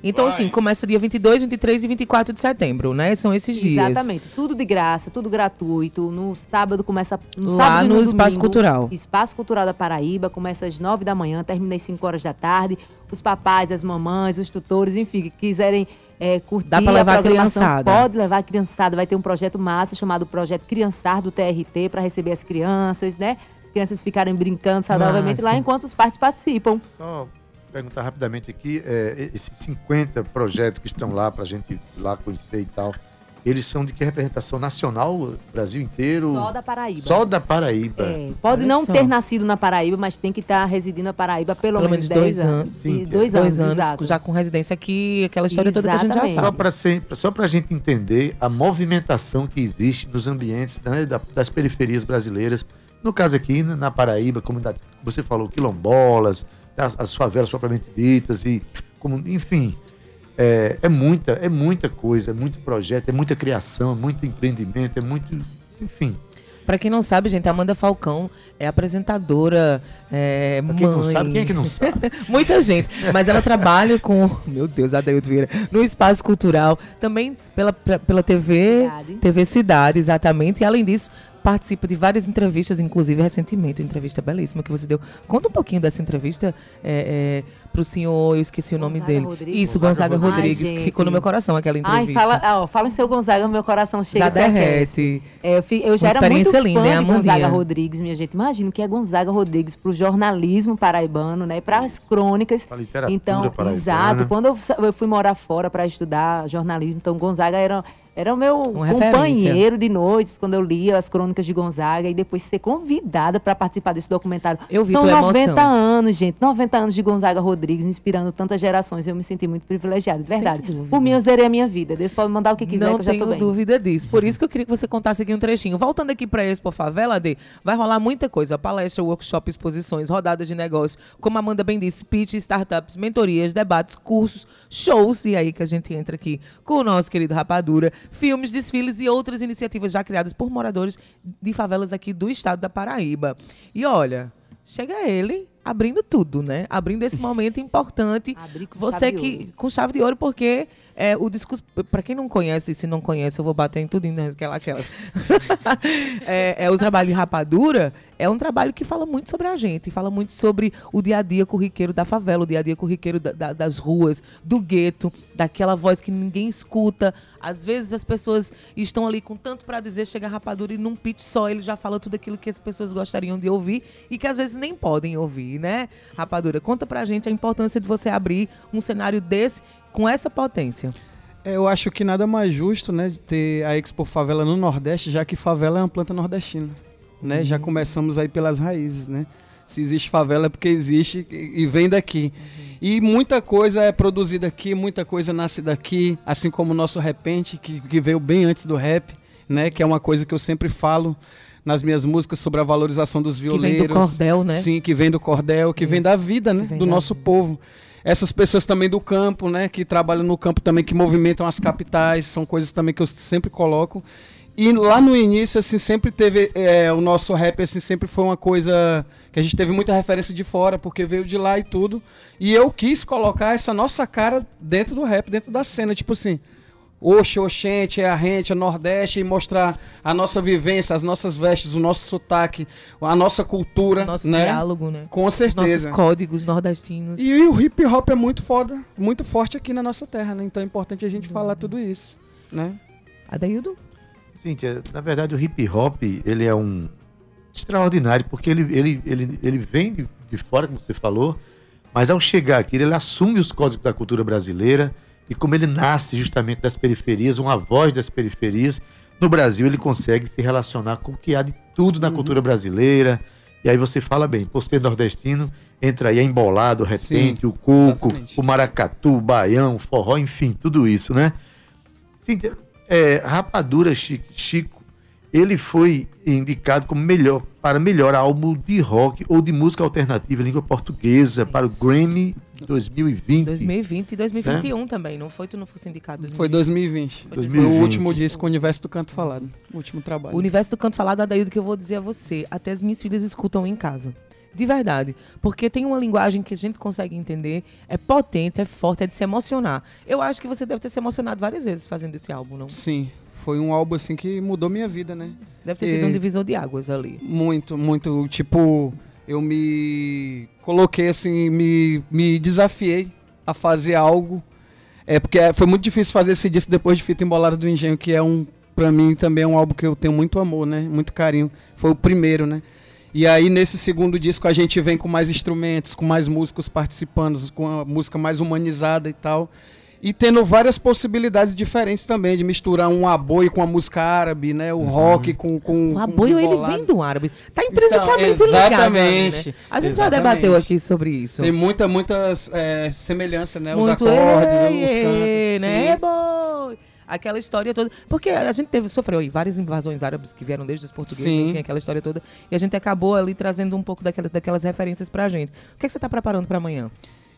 Então, assim, começa dia 22, 23 e 24 de setembro, né? São esses dias. Exatamente, tudo de graça, tudo gratuito. No sábado começa. No Lá sábado no no Espaço domingo, Cultural. Espaço Cultural da Paraíba, começa às 9 da manhã, termina às 5 horas da tarde. Os papais, as mamães, os tutores, enfim, que quiserem é, curtir Dá pra levar a a programação, criançada. pode levar a criançada. Vai ter um projeto massa chamado Projeto Criançar do TRT para receber as crianças, né? As crianças ficarem brincando saudavelmente Massa. lá enquanto os pais participam. Só perguntar rapidamente aqui, é, esses 50 projetos que estão lá para a gente ir lá conhecer e tal, eles são de que representação nacional, Brasil inteiro? Só da Paraíba. Só da Paraíba. É, pode Olha não só. ter nascido na Paraíba, mas tem que estar residindo na Paraíba pelo, Pelo menos menos 10 dois anos. anos. Sim, dois, Dois anos, anos, exato. já com residência aqui, aquela história toda que a gente já Exatamente. Só sabe. só para a gente entender a movimentação que existe nos ambientes né, da- das periferias brasileiras. No caso aqui, na na Paraíba, comunidade, você falou quilombolas, as, as favelas propriamente ditas e, como, enfim, é, é muita, é muita coisa, é muito projeto, é muita criação, é muito empreendimento, é muito, enfim. Pra quem não sabe, gente, a Amanda Falcão é apresentadora, é, Pra quem não mãe. sabe, quem é que não sabe? Muita gente. Mas ela trabalha com. Meu Deus, Adeildo Vieira. No espaço cultural, também pela, pe- pela TV. Cidade. TV Cidade, exatamente. E além disso, participa de várias entrevistas, inclusive recentemente, uma entrevista belíssima que você deu. Conta um pouquinho dessa entrevista é, é, pro senhor, eu esqueci o nome Gonzaga dele. Rodrigues. Isso, Gonzaga, Gonzaga Rodrigues, Rodrigues. que Ai, ficou no meu coração aquela Ai, entrevista. fala, ah, ó, fala em seu Gonzaga, meu coração chega Já derrete. É, eu, fi- eu já Uma era muito experiência fã linda, de Gonzaga? Rodrigues, minha gente. Imagina o que é Gonzaga Rodrigues pro jornalismo paraibano, né? Para as crônicas. Pra literatura Então, paraibana. exato. Quando eu, eu fui morar fora para estudar jornalismo, então Gonzaga era era o meu Uma companheiro de noites quando eu lia as crônicas de Gonzaga e depois ser convidada para participar desse documentário. Eu vi São tua 90 emoção. anos, gente. 90 anos de Gonzaga Rodrigues, inspirando tantas gerações. Eu me senti muito privilegiada, de verdade. Por mim, eu zerei a minha vida. Deus pode mandar o que quiser, não que eu já tô tenho bem. dúvida disso. Por isso que eu queria que você contasse aqui um trechinho. Voltando aqui para Expo Favela, D, vai rolar muita coisa. Palestra, workshop, exposições, rodadas de negócio, como a Amanda bem disse, pitch, startups, mentorias, debates, cursos, shows. E aí que a gente entra aqui com o nosso querido Rapadura, filmes, desfiles e outras iniciativas já criadas por moradores de favelas aqui do estado da Paraíba. E olha, chega ele abrindo tudo, né? Abrindo esse momento importante. Abrir com Você que com chave de ouro porque É, o discurso, para quem não conhece, se não conhece, eu vou bater em tudo, né? Aquela, aquelas. é, é, o trabalho de rapadura é um trabalho que fala muito sobre a gente, fala muito sobre o dia a dia corriqueiro da favela, o dia a dia corriqueiro da, da, das ruas, do gueto, daquela voz que ninguém escuta. Às vezes as pessoas estão ali com tanto para dizer, chega a rapadura e num pitch só ele já fala tudo aquilo que as pessoas gostariam de ouvir e que às vezes nem podem ouvir, né? Rapadura, conta pra gente a importância de você abrir um cenário desse com essa potência. É, eu acho que nada mais justo, né, de ter a Expo Favela no Nordeste, já que favela é uma planta nordestina né? Uhum. Já começamos aí pelas raízes, né? Se existe favela é porque existe e vem daqui. Uhum. E muita coisa é produzida aqui, muita coisa nasce daqui, assim como o nosso repente, que, que veio bem antes do rap, né? Que é uma coisa que eu sempre falo nas minhas músicas sobre a valorização dos violeiros. Que vem do cordel, né? Sim, que vem do cordel, que Isso. vem da vida, né? Do nosso vida. povo. Essas pessoas também do campo, né? Que trabalham no campo também, que movimentam as capitais, são coisas também que eu sempre coloco. E lá no início, assim, sempre teve. É, o nosso rap, assim, sempre foi uma coisa que a gente teve muita referência de fora, porque veio de lá e tudo. E eu quis colocar essa nossa cara dentro do rap, dentro da cena. Tipo assim, Oxe, Oxente, é a rente, é Nordeste, e mostrar a nossa vivência, as nossas vestes, o nosso sotaque, a nossa cultura. O nosso né? diálogo, né? Com certeza. Os nossos códigos nordestinos. E, e o hip hop é muito foda, muito forte aqui na nossa terra, né? Então é importante a gente uhum. falar tudo isso, né? Adaildo? Cíntia, na verdade o hip hop, ele é um extraordinário, porque ele, ele, ele, ele vem de, de fora, como você falou, mas ao chegar aqui, ele assume os códigos da cultura brasileira e como ele nasce justamente das periferias, uma voz das periferias, no Brasil ele consegue se relacionar com o que há de tudo na uhum. cultura brasileira. E aí você fala bem, por ser nordestino, entra aí a embolado, o repente, Sim, o coco, exatamente. o maracatu, o baião, o forró, enfim, tudo isso, né? Cíntia, é, Rapadura Chico, ele foi indicado como melhor para melhor álbum de rock ou de música alternativa em língua portuguesa Isso. para o Grammy 2020. 2020 e 2021 é? também, não foi tu não fosse indicado 2020. Foi 2020. Foi, 2020. foi o último disco, o Universo do Canto Falado, o último trabalho. O Universo do Canto Falado, Adaildo, que eu vou dizer a você, até as minhas filhas escutam em casa. De verdade. Porque tem uma linguagem que a gente consegue entender, é potente, é forte, é de se emocionar. Eu acho que você deve ter se emocionado várias vezes fazendo esse álbum, não? Sim. Foi um álbum assim que mudou minha vida, né? Deve ter e... sido um divisor de águas ali. Muito, muito. Tipo, eu me coloquei assim, me, me desafiei a fazer algo. É porque foi muito difícil fazer esse disco depois de Fita Embolada do Engenho, que é um, pra mim, também é um álbum que eu tenho muito amor, né? Muito carinho. Foi o primeiro, né? E aí, nesse segundo disco, a gente vem com mais instrumentos, com mais músicos participando, com a música mais humanizada e tal. E tendo várias possibilidades diferentes também, de misturar um aboio com a música árabe, né? O uhum. rock com, com. O aboio, ele vem do árabe. Tá intrinsecamente então, exatamente, ligado. Né? A gente exatamente. já debateu aqui sobre isso. Tem muita, muitas é, semelhanças, né? Muito os acordes, ei, os cantos. Né? Aquela história toda. Porque a gente teve, sofreu aí várias invasões árabes que vieram desde os portugueses, Sim. enfim, aquela história toda. E a gente acabou ali trazendo um pouco daquelas, daquelas referências pra gente. O que, é que você está preparando para amanhã?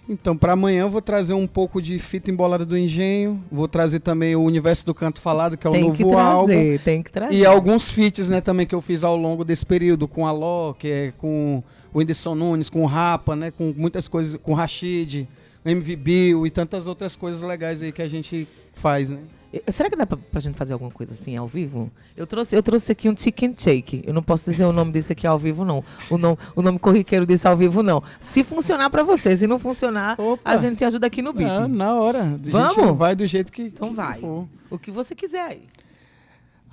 Então, para amanhã eu vou trazer um pouco de fita embolada do engenho, vou trazer também o Universo do Canto Falado, que é o tem novo que trazer, álbum. Tem que trazer. E alguns feats, né, também que eu fiz ao longo desse período com a Ló, que é com o Whindersson Nunes, com o Rapa, né, com muitas coisas, com o Rashid, MV Bill e tantas outras coisas legais aí que a gente faz, né? Será que dá pra, pra gente fazer alguma coisa assim ao vivo? Eu trouxe, eu trouxe aqui um chicken shake. Eu não posso dizer o nome desse aqui ao vivo, não. O nome, o nome corriqueiro desse ao vivo, não. Se funcionar pra você, se não funcionar, Opa. a gente ajuda aqui no beat. Ah, na hora. Vamos? vai do jeito que. Então vai. For. O que você quiser aí.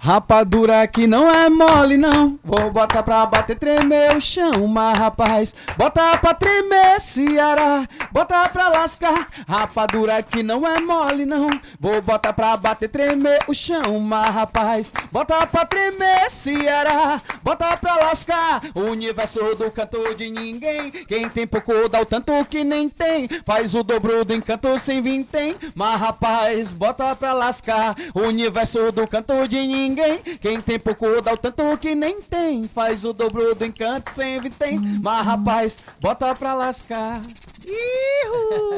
Rapadura aqui não é mole, não. Vou botar pra bater, tremer o chão, mas rapaz, bota pra tremer, Ceará, bota pra lascar. Rapadura aqui não é mole, não. Vou botar pra bater, tremer o chão, mas rapaz, bota pra tremer, Ceará, bota pra lascar. O universo do canto de ninguém. Quem tem pouco dá o tanto que nem tem. Faz o dobro do encanto sem vintém, mas rapaz, bota pra lascar. O universo do canto de ninguém ninguém. Quem tem pouco dá o tanto que nem tem. Faz o dobro do encanto sempre tem. Mas rapaz, bota pra lascar.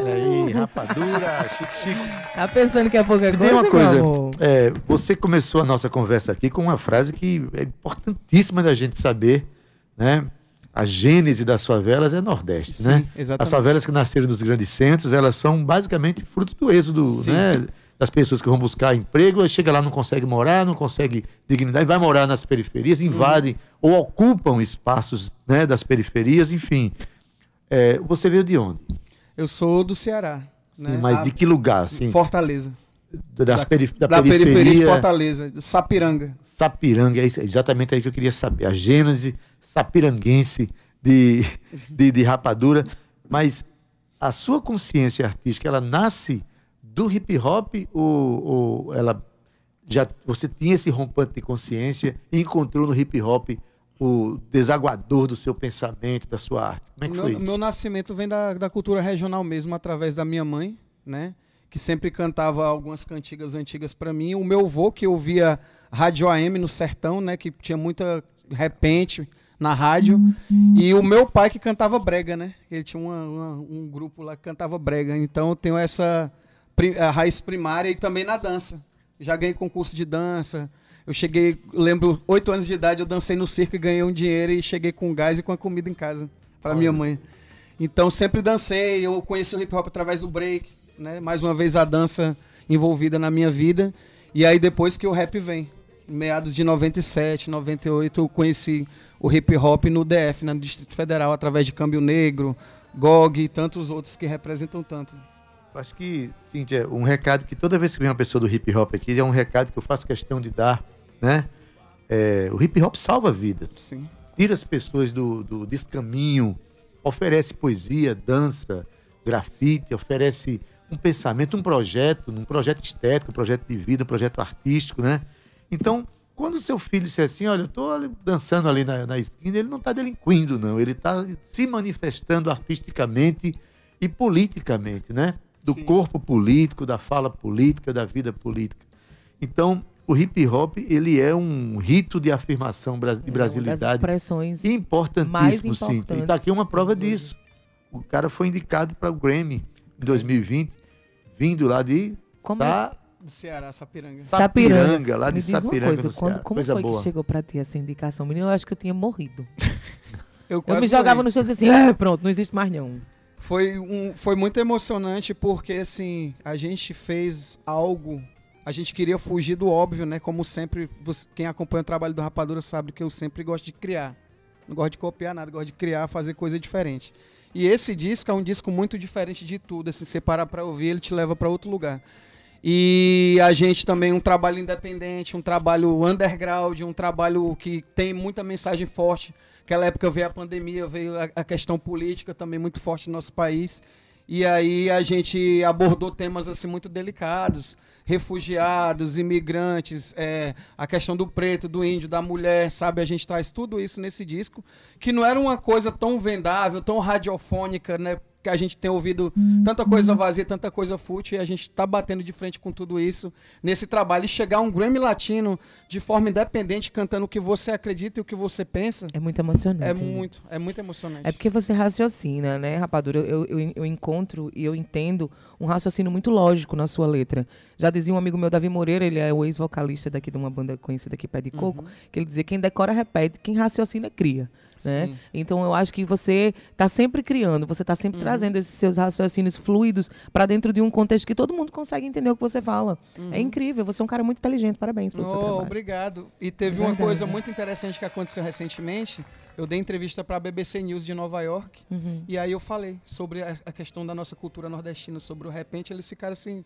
Peraí, rapadura, chique, chique. Tá pensando que é pouca coisa? Tem uma coisa. É, você começou a nossa conversa aqui com uma frase que é importantíssima da gente saber, né? A gênese das favelas é Nordeste, Sim, né? Exatamente. As favelas que nasceram dos grandes centros, elas são basicamente fruto do êxodo, Sim. né? Das pessoas que vão buscar emprego, chega lá, não consegue morar, não consegue dignidade, vai morar nas periferias, invadem ou ocupam espaços né, das periferias, enfim. É, você veio de onde? Eu sou do Ceará. Sim, né? mas A- de que lugar? Assim, Fortaleza. das da, perif da, da periferia. de periferia Fortaleza, de Sapiranga. Sapiranga, é é exatamente aí que eu queria saber. A gênese sapiranguense de, de, de rapadura. Mas a sua consciência artística, ela nasce do hip hop ou, ou ela já você tinha esse rompante de consciência e encontrou no hip hop o desaguador do seu pensamento, da sua arte? Como é que meu, foi isso? meu nascimento vem da, da cultura regional mesmo, através da minha mãe, né? Que sempre cantava algumas cantigas antigas para mim. O meu avô, que ouvia rádio AM no sertão, né? Que tinha muita repente na rádio. E o meu pai que cantava brega, né? Ele tinha uma- uma- um grupo lá que cantava brega. Então eu tenho essa a raiz primária e também na dança. Já ganhei concurso de dança. Eu cheguei, lembro, oito anos de idade, eu dancei no circo e ganhei um dinheiro e cheguei com gás e com a comida em casa para minha mãe. Então sempre dancei, eu conheci o hip hop através do break, né? Mais uma vez a dança envolvida na minha vida. E aí depois que o rap vem, em meados de 97, 98, eu conheci o hip hop no DF, né, no Distrito Federal, através de Câmbio Negro, GOG e tantos outros que representam tanto. Acho que, Cíntia, um recado que toda vez que vem uma pessoa do hip hop aqui, é um recado que eu faço questão de dar, né? É, o hip hop salva vidas. Sim. Tira as pessoas do, do, desse caminho, oferece poesia, dança, grafite, oferece um pensamento, um projeto, um projeto estético, um projeto de vida, um projeto artístico, né? Então, quando o seu filho disser assim, olha, eu estou dançando ali na, na esquina, ele não está delinquindo, não. Ele está se manifestando artisticamente e politicamente, né? Do corpo político, da fala política, da vida política. Então, o hip hop, ele é um rito de afirmação de É, uma das brasilidade expressões mais importantíssimo, sim. E importantes. tá aqui uma prova disso. O cara foi indicado para o Grammy em 2020, vindo lá de Como Sa- Do Ceará, Sapiranga. Sapiranga, lá de Me diz uma Sapiranga, coisa, quando, Ceará. como Coisa foi boa. que chegou pra ti essa indicação? Menino, eu acho que eu tinha morrido. Eu, Eu me jogava no chão e dizia assim, ah, pronto, não existe mais não. Foi, um, foi muito emocionante porque, assim, a gente fez algo. A gente queria fugir do óbvio, né? Como sempre, você- quem acompanha o trabalho do Rapadura sabe que eu sempre gosto de criar. Não gosto de copiar nada, gosto de criar, fazer coisa diferente. E esse disco é um disco muito diferente de tudo. Assim, você parar pra ouvir, ele te leva pra outro lugar. E a gente também, um trabalho independente, um trabalho underground, um trabalho que tem muita mensagem forte. Aquela época veio a pandemia, veio a, a questão política também muito forte no nosso país. E aí a gente abordou temas assim muito delicados, refugiados, imigrantes, é, a questão do preto, do índio, da mulher, sabe? A gente traz tudo isso nesse disco, que não era uma coisa tão vendável, tão radiofônica, né? Que a gente tem ouvido tanta coisa vazia, tanta coisa fútil, e a gente tá batendo de frente com tudo isso nesse trabalho. E chegar a um Grammy Latino de forma independente, cantando o que você acredita e o que você pensa, É muito emocionante. é né? muito, é muito emocionante. É porque você raciocina, né, Rapadura? Eu, eu, eu encontro e eu entendo um raciocínio muito lógico na sua letra. Já dizia um amigo meu, Davi Moreira, ele é o ex-vocalista daqui de uma banda conhecida aqui, Pé de Coco, que ele dizia, quem decora repete, quem raciocina cria. Né? Então eu acho que você está sempre criando, você está sempre trazendo esses seus raciocínios fluidos para dentro de um contexto que todo mundo consegue entender o que você fala. É incrível, você é um cara muito inteligente, parabéns pelo seu Oh, trabalho. obrigado. E teve É uma coisa muito interessante que aconteceu recentemente. Eu dei entrevista para a BBC News de Nova York Uhum. e aí eu falei sobre a, a questão da nossa cultura nordestina, sobre o repente. Eles ficaram assim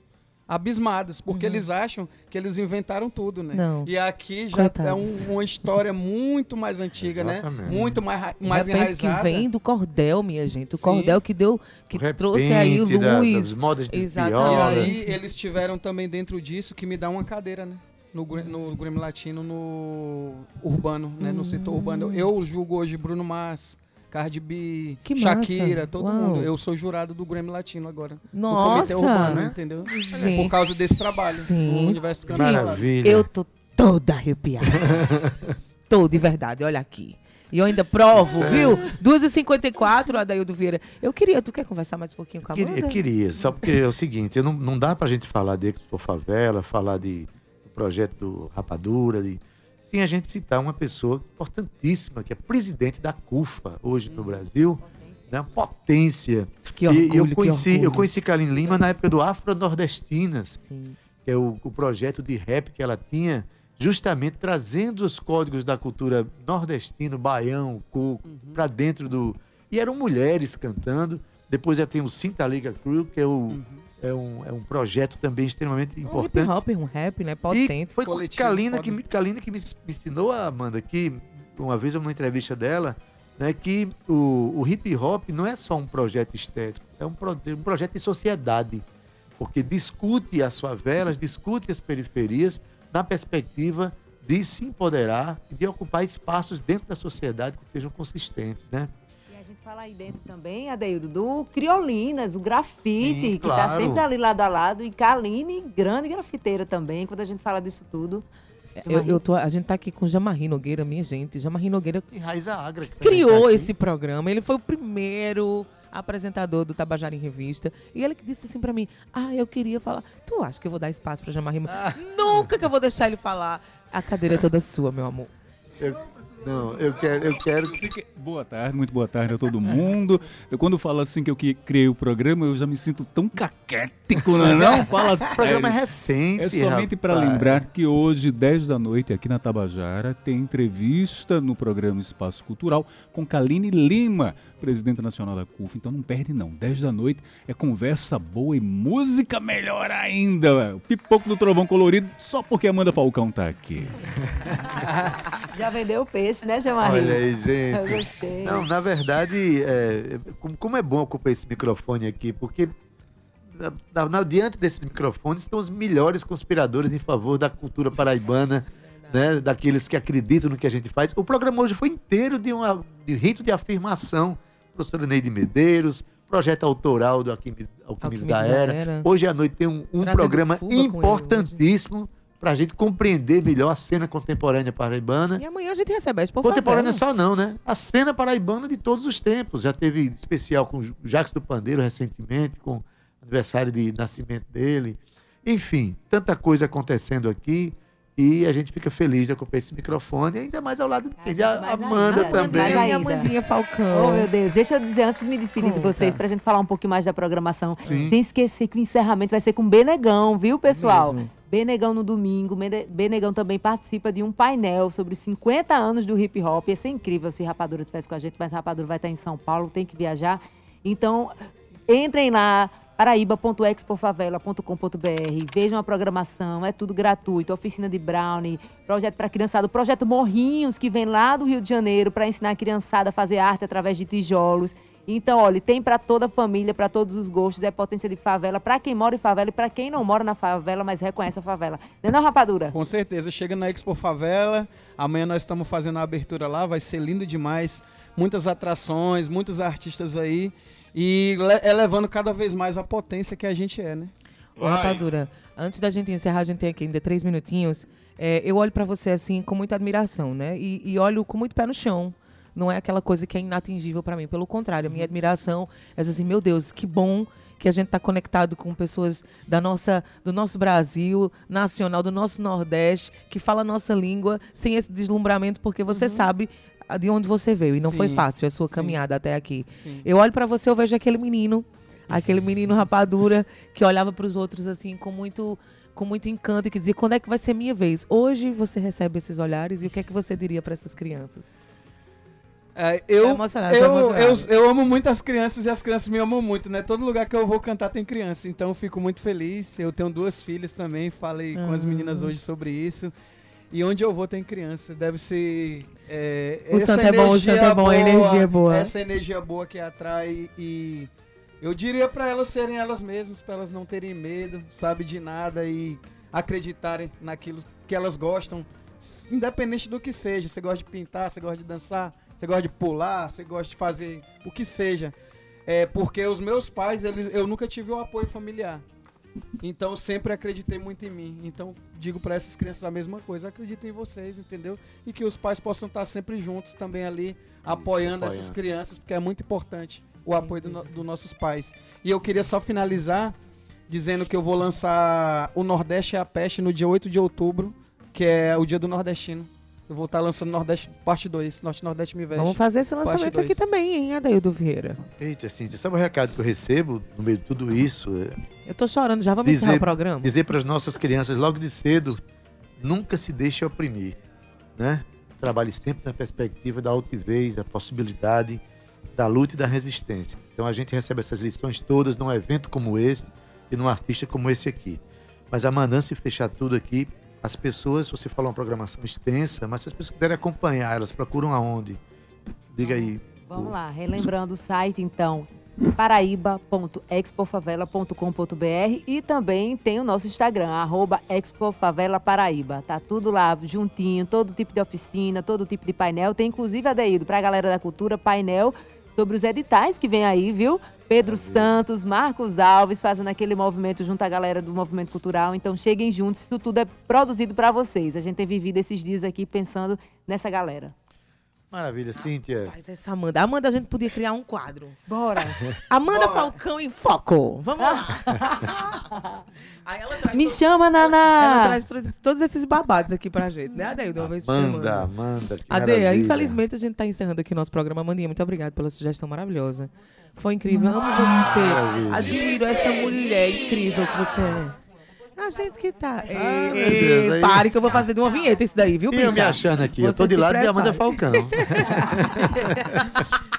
abismados, porque eles acham que eles inventaram tudo, né? Uhum. Não. E aqui já é Coitados. um- uma história muito mais antiga, né? Muito mais, mais de repente que enraizada. vem do cordel, minha gente. O Sim. cordel que deu, que trouxe aí repente da- luz. das modas de E Exatamente. aí eles tiveram também dentro disso que me dá uma cadeira, né? No, no Grammy Latino, no urbano, né? No setor urbano. Eu julgo hoje Bruno Mars, Cardi B, Que massa. Shakira, todo Uau. mundo. Eu sou jurado do Grammy Latino agora. Nossa. No comitê urbano, entendeu? Gente. Por causa desse trabalho. Sim. O universo do Grammy Maravilha. Eu tô toda arrepiada. tô, de verdade, olha aqui. E eu ainda provo, viu? 2h54, Adaildo Vieira. Eu queria, tu quer conversar mais um pouquinho com a Queria, Amanda? queria, só porque é o seguinte, eu não, não dá pra gente falar de Expo Favela, falar de, do projeto do Rapadura, de, sem a gente citar uma pessoa importantíssima, que é presidente da CUFA hoje no Brasil, né? uma potência. Que e orgulho, eu que conheci, eu conheci Kaline Lima na época do Afro Nordestinas, Sim. que é o, o projeto de rap que ela tinha, justamente trazendo os códigos da cultura nordestino, baião, coco, para dentro do. E eram mulheres cantando. Depois já tem o Cinta Liga Crew, que é, o, é, um, é um projeto também extremamente Um hip importante. hop, um rap, né? E Potente. foi com coletivo, Kalina que, me- Kalina que me, me ensinou, Amanda, que uma vez numa entrevista dela, né, que o, o hip hop não é só um projeto estético, é um, pro- um projeto de sociedade. Porque discute as favelas, discute as periferias na perspectiva de se empoderar e de ocupar espaços dentro da sociedade que sejam consistentes, né? Fala aí dentro também, Adeildo, do Criolinas, o grafite, Sim, que tá claro. sempre ali lado a lado, e Kaline, grande grafiteira também, quando a gente fala disso tudo. Eu, eu tô, a gente tá aqui com o Jamarri Nogueira, minha gente. Jamarri Nogueira E Raiza Agra. que também criou tá esse programa. Ele foi o primeiro apresentador do Tabajara em Revista. E ele que disse assim pra mim: Ah, eu queria falar. Tu acha que eu vou dar espaço pra Jamarri? Nunca que eu vou deixar ele falar. A cadeira é toda sua, meu amor. Eu- não, eu quero, eu quero Fique- Boa tarde, muito boa tarde a todo mundo. Eu quando falo assim que eu que criei o programa, eu já me sinto tão caquético, não é não? Fala O programa é sério. recente. É somente para lembrar que hoje, 10 da noite, aqui na Tabajara, tem entrevista no programa Espaço Cultural com Kaline Lima, presidente nacional da CUF. Então não perde não. 10 da noite é conversa boa e música melhor ainda. O pipoco do Trovão Colorido, só porque Amanda Falcão tá aqui. Já vendeu o peixe, né, Jamarri? Olha aí, Eu gente. gostei. Não, na verdade, é, como, é bom ocupar esse microfone aqui, porque na, na- diante desses microfones estão os melhores conspiradores em favor da cultura paraibana, né, daqueles que acreditam no que a gente faz. O programa hoje foi inteiro de, uma, de rito de afirmação. Professora Neide Medeiros, projeto autoral do Alquimis, Alquimis da, Era. Hoje à noite tem um, um programa importantíssimo para a gente compreender melhor a cena contemporânea paraibana. E amanhã a gente recebe a Expo Contemporânea Favela. só não, né? A cena paraibana de todos os tempos. Já teve especial com o Jacques do Pandeiro recentemente, com o aniversário de nascimento dele. Enfim, tanta coisa acontecendo aqui. E a gente fica feliz de ocupar esse microfone, ainda mais ao lado de? De a- Amanda ainda, também. mais. Amandinha Falcão. Oh, meu Deus. Deixa eu dizer, antes de me despedir de Conta. vocês, pra gente falar um pouquinho mais da programação, Sim. sem esquecer que o encerramento vai ser com Benegão, viu, pessoal? Mesmo. Benegão no domingo. Bene- Benegão também participa de um painel sobre os 50 anos do hip hop. Ia ser incrível se Rapadura estivesse com a gente, mas Rapadura vai estar em São Paulo, tem que viajar. Então, entrem lá, paraíba.expofavela.com.br, vejam a programação, é tudo gratuito. Oficina de brownie, projeto para criançada, o projeto Morrinhos, que vem lá do Rio de Janeiro para ensinar a criançada a fazer arte através de tijolos. Então, olha, tem para toda a família, para todos os gostos, é potência de favela, para quem mora em favela e para quem não mora na favela, mas reconhece a favela. Não é não, rapadura? Com certeza. Chega na Expo Favela. Amanhã nós estamos fazendo a abertura lá. Vai ser lindo demais. Muitas atrações, muitos artistas aí. E le- elevando cada vez mais a potência que a gente é, né? Ô, Rapadura, antes da gente encerrar, a gente tem aqui ainda três minutinhos. É, eu olho pra você assim com muita admiração, né? E, e olho com muito pé no chão. Não é aquela coisa que é inatingível pra mim. Pelo contrário, a minha admiração é assim, meu Deus, que bom que a gente tá conectado com pessoas da nossa, do nosso Brasil nacional, do nosso Nordeste, que fala a nossa língua sem esse deslumbramento, porque você sabe a- de onde você veio. E não foi Sim, fácil a sua sim. caminhada até aqui. Sim. Eu olho pra você, eu vejo aquele menino, aquele menino rapadura que olhava pros outros assim com muito com muito encanto e que dizia quando é que vai ser minha vez. Hoje você recebe esses olhares e o que é que você diria pra essas crianças? É, eu, emocionado, tá eu, eu, eu amo muito as crianças e as crianças me amam muito, né? Todo lugar que eu vou cantar tem criança, então eu fico muito feliz. Eu tenho duas filhas também, falei com as Ah. meninas hoje sobre isso. E onde eu vou tem criança. Deve ser. é, O essa santo é bom, o santo é bom, a energia é boa. Essa energia boa que atrai e. Eu diria pra elas serem elas mesmas, pra elas não terem medo, sabe, de nada e acreditarem naquilo que elas gostam, independente do que seja. Você gosta de pintar, você gosta de dançar, você gosta de pular, você gosta de fazer o que seja. É porque os meus pais, eles, eu nunca tive o apoio familiar. Então sempre acreditei muito em mim. Então digo pra essas crianças a mesma coisa, acreditem em vocês, entendeu? E que os pais possam estar sempre juntos também ali, apoiando essas apoiando. crianças, porque é muito importante o apoio dos do nossos pais. E eu queria só finalizar dizendo que eu vou lançar o Nordeste é a Peste no dia 8 de outubro, que é o dia do nordestino. Eu vou estar lançando Nordeste Parte 2, Norte Nordeste Me Veste. Vamos fazer esse lançamento aqui também, hein, Adaildo Vieira? Eita, Cíntia, sabe o recado que eu recebo no meio de tudo isso? É Eu tô chorando, já vamos encerrar o programa? Dizer para as nossas crianças logo de cedo, nunca se deixe oprimir, né? Trabalhe sempre na perspectiva da altivez, da possibilidade da luta e da resistência. Então a gente recebe essas lições todas num evento como esse e num artista como esse aqui. Mas amanhã, se fechar tudo aqui, as pessoas, você falou uma programação extensa, mas se as pessoas quiserem acompanhar, elas procuram aonde? Diga aí. Vamos lá, relembrando o site, então, paraíba.expofavela.com.br e também tem o nosso Instagram, arroba expofavela-paraíba. Tá tudo lá juntinho, todo tipo de oficina, todo tipo de painel. Tem inclusive, Adeildo, pra galera da cultura, painel sobre os editais que vem aí, viu? Pedro Santos, Marcos Alves fazendo aquele movimento junto à galera do movimento cultural. Então cheguem juntos, isso tudo é produzido para vocês. A gente tem vivido esses dias aqui pensando nessa galera. Maravilha, Cíntia. Mas essa Amanda. Amanda, a gente podia criar um quadro. Bora. Amanda Falcão em Foco. Vamos lá. Aí ela traz Me todo- chama, Ela Naná! traz todos- esses babados aqui pra gente, né, Adeildo? Uma vez por Manda, semana. manda. que Adeia, maravilha. infelizmente a gente tá encerrando aqui nosso programa. Mandinha, muito obrigada pela sugestão maravilhosa. Foi incrível. Amo você. Maravilha. Admiro essa mulher incrível que você é. A gente que tá. Ei, Ah, ei, Deus, aí- pare que eu vou fazer de uma vinheta isso daí, viu, E eu me achando aqui, eu Você tô de lado de prepare. Amanda Falcão.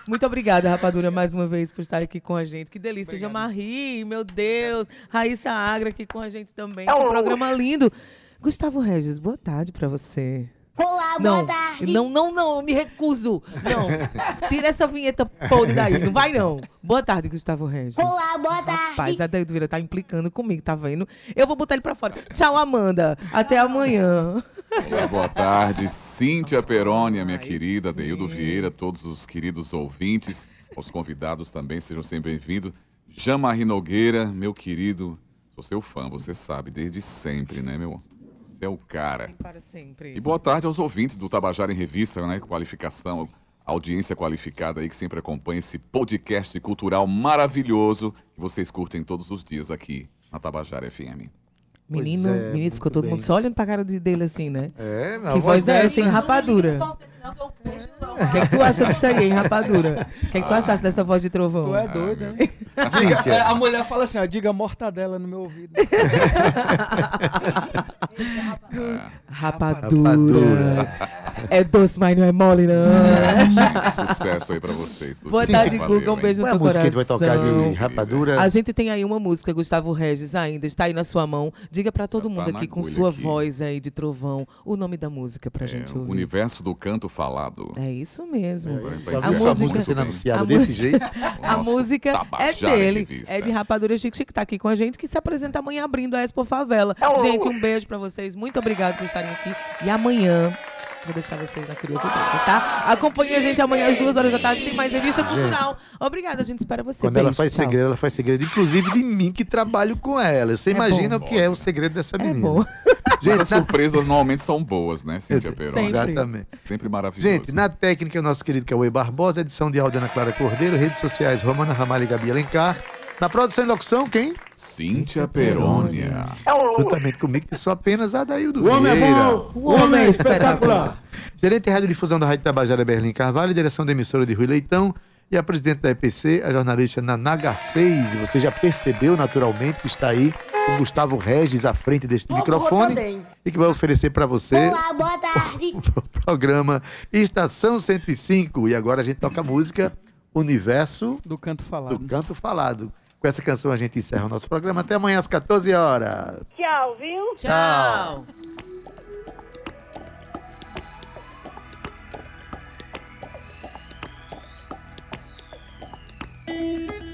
Muito obrigada, Rapadura, mais uma vez por estar aqui com a gente. Que delícia. Jamarri, meu Deus. Raíssa Agra aqui com a gente também. Que programa lindo. Gustavo Regis, boa tarde pra você. Olá, Não, boa tarde. não, não, não, eu me recuso. Não, tira essa vinheta podre daí, não vai não. Boa tarde, Gustavo Regis. Olá, boa tarde. Rapaz, a Vieira tá implicando comigo, tá vendo? Eu vou botar ele pra fora. Tchau, Amanda. Até amanhã. Olá, boa tarde. Cíntia Perônia, minha querida, Deildo Vieira, todos os queridos ouvintes, os convidados também, sejam sempre bem-vindos. Jamarri Nogueira, meu querido, sou seu fã, você sabe, desde sempre, né, meu? Você é o cara. Para sempre. E boa tarde aos ouvintes do Tabajara em Revista, né? Qualificação, audiência qualificada aí que sempre acompanha esse podcast cultural maravilhoso que vocês curtem todos os dias aqui na Tabajara FM. Menino, é, menino, ficou todo bem. mundo só olhando pra cara de- dele assim, né? É, Que voz é essa, hein, O que, é que tu acha disso aí, hein, rapadura? O que, é que tu achasse dessa voz de trovão? Tu é doido, meu né? Cíntia. É, a mulher fala assim, ó, diga mortadela no meu ouvido. Rapadura. Rapadura. É doce, mas não é mole, não. Gente, sucesso aí pra vocês. Boa de tarde. Guga. Um hein? beijo Qual é no a música que a gente vai tocar de coração. rapadura? A gente tem aí uma música, Gustavo Regis, ainda está aí na sua mão. Diga pra todo Já tá mundo na aqui com sua aqui. voz aí de trovão o nome da música pra É, gente o ouvir. universo do canto falado. É isso mesmo. Já A encerrar sua música- música sendo a anunciada desse jeito? A música é dele, é de Rapadura Chique Chique, tá aqui com a gente, que se apresenta amanhã abrindo a Expo Favela. Gente, um beijo pra vocês, muito obrigado por estarem aqui. E amanhã, vou deixar vocês na curiosidade, tá? Acompanhe a gente amanhã às duas horas da tarde, tem mais revista cultural. Obrigada, a gente espera você. Quando ela Beijo, faz tchau. segredo, ela faz segredo, inclusive de mim que trabalho com ela. Você É imagina bom. o que é o segredo dessa É menina. bom. Gente, as na... surpresas normalmente são boas, né, Cíntia? Sempre. Exatamente. Sempre maravilhoso. Gente, na técnica, o nosso querido Cauê Barbosa, edição de áudio Ana Clara Cordeiro, redes sociais Romana Ramalho e Gabi Alencar. Na produção e locução, quem? Cíntia Perônia. Juntamente comigo, que sou apenas Adaildo O homem é Vieira. bom. O homem é espetacular. Gerente de Radiodifusão da Rádio Tabajara, Berlim Carvalho, direção da emissora de Rui Leitão e a presidente da EPC, a jornalista Nanaga 6. E você já percebeu naturalmente que está aí o Gustavo Regis à frente deste microfone e que vai oferecer para você Olá, boa tarde. o programa Estação 105. E agora a gente toca a música Universo Do canto falado. do Canto Falado. Com essa canção a gente encerra o nosso programa. Até amanhã às 14 horas. Tchau, viu? Tchau. Universo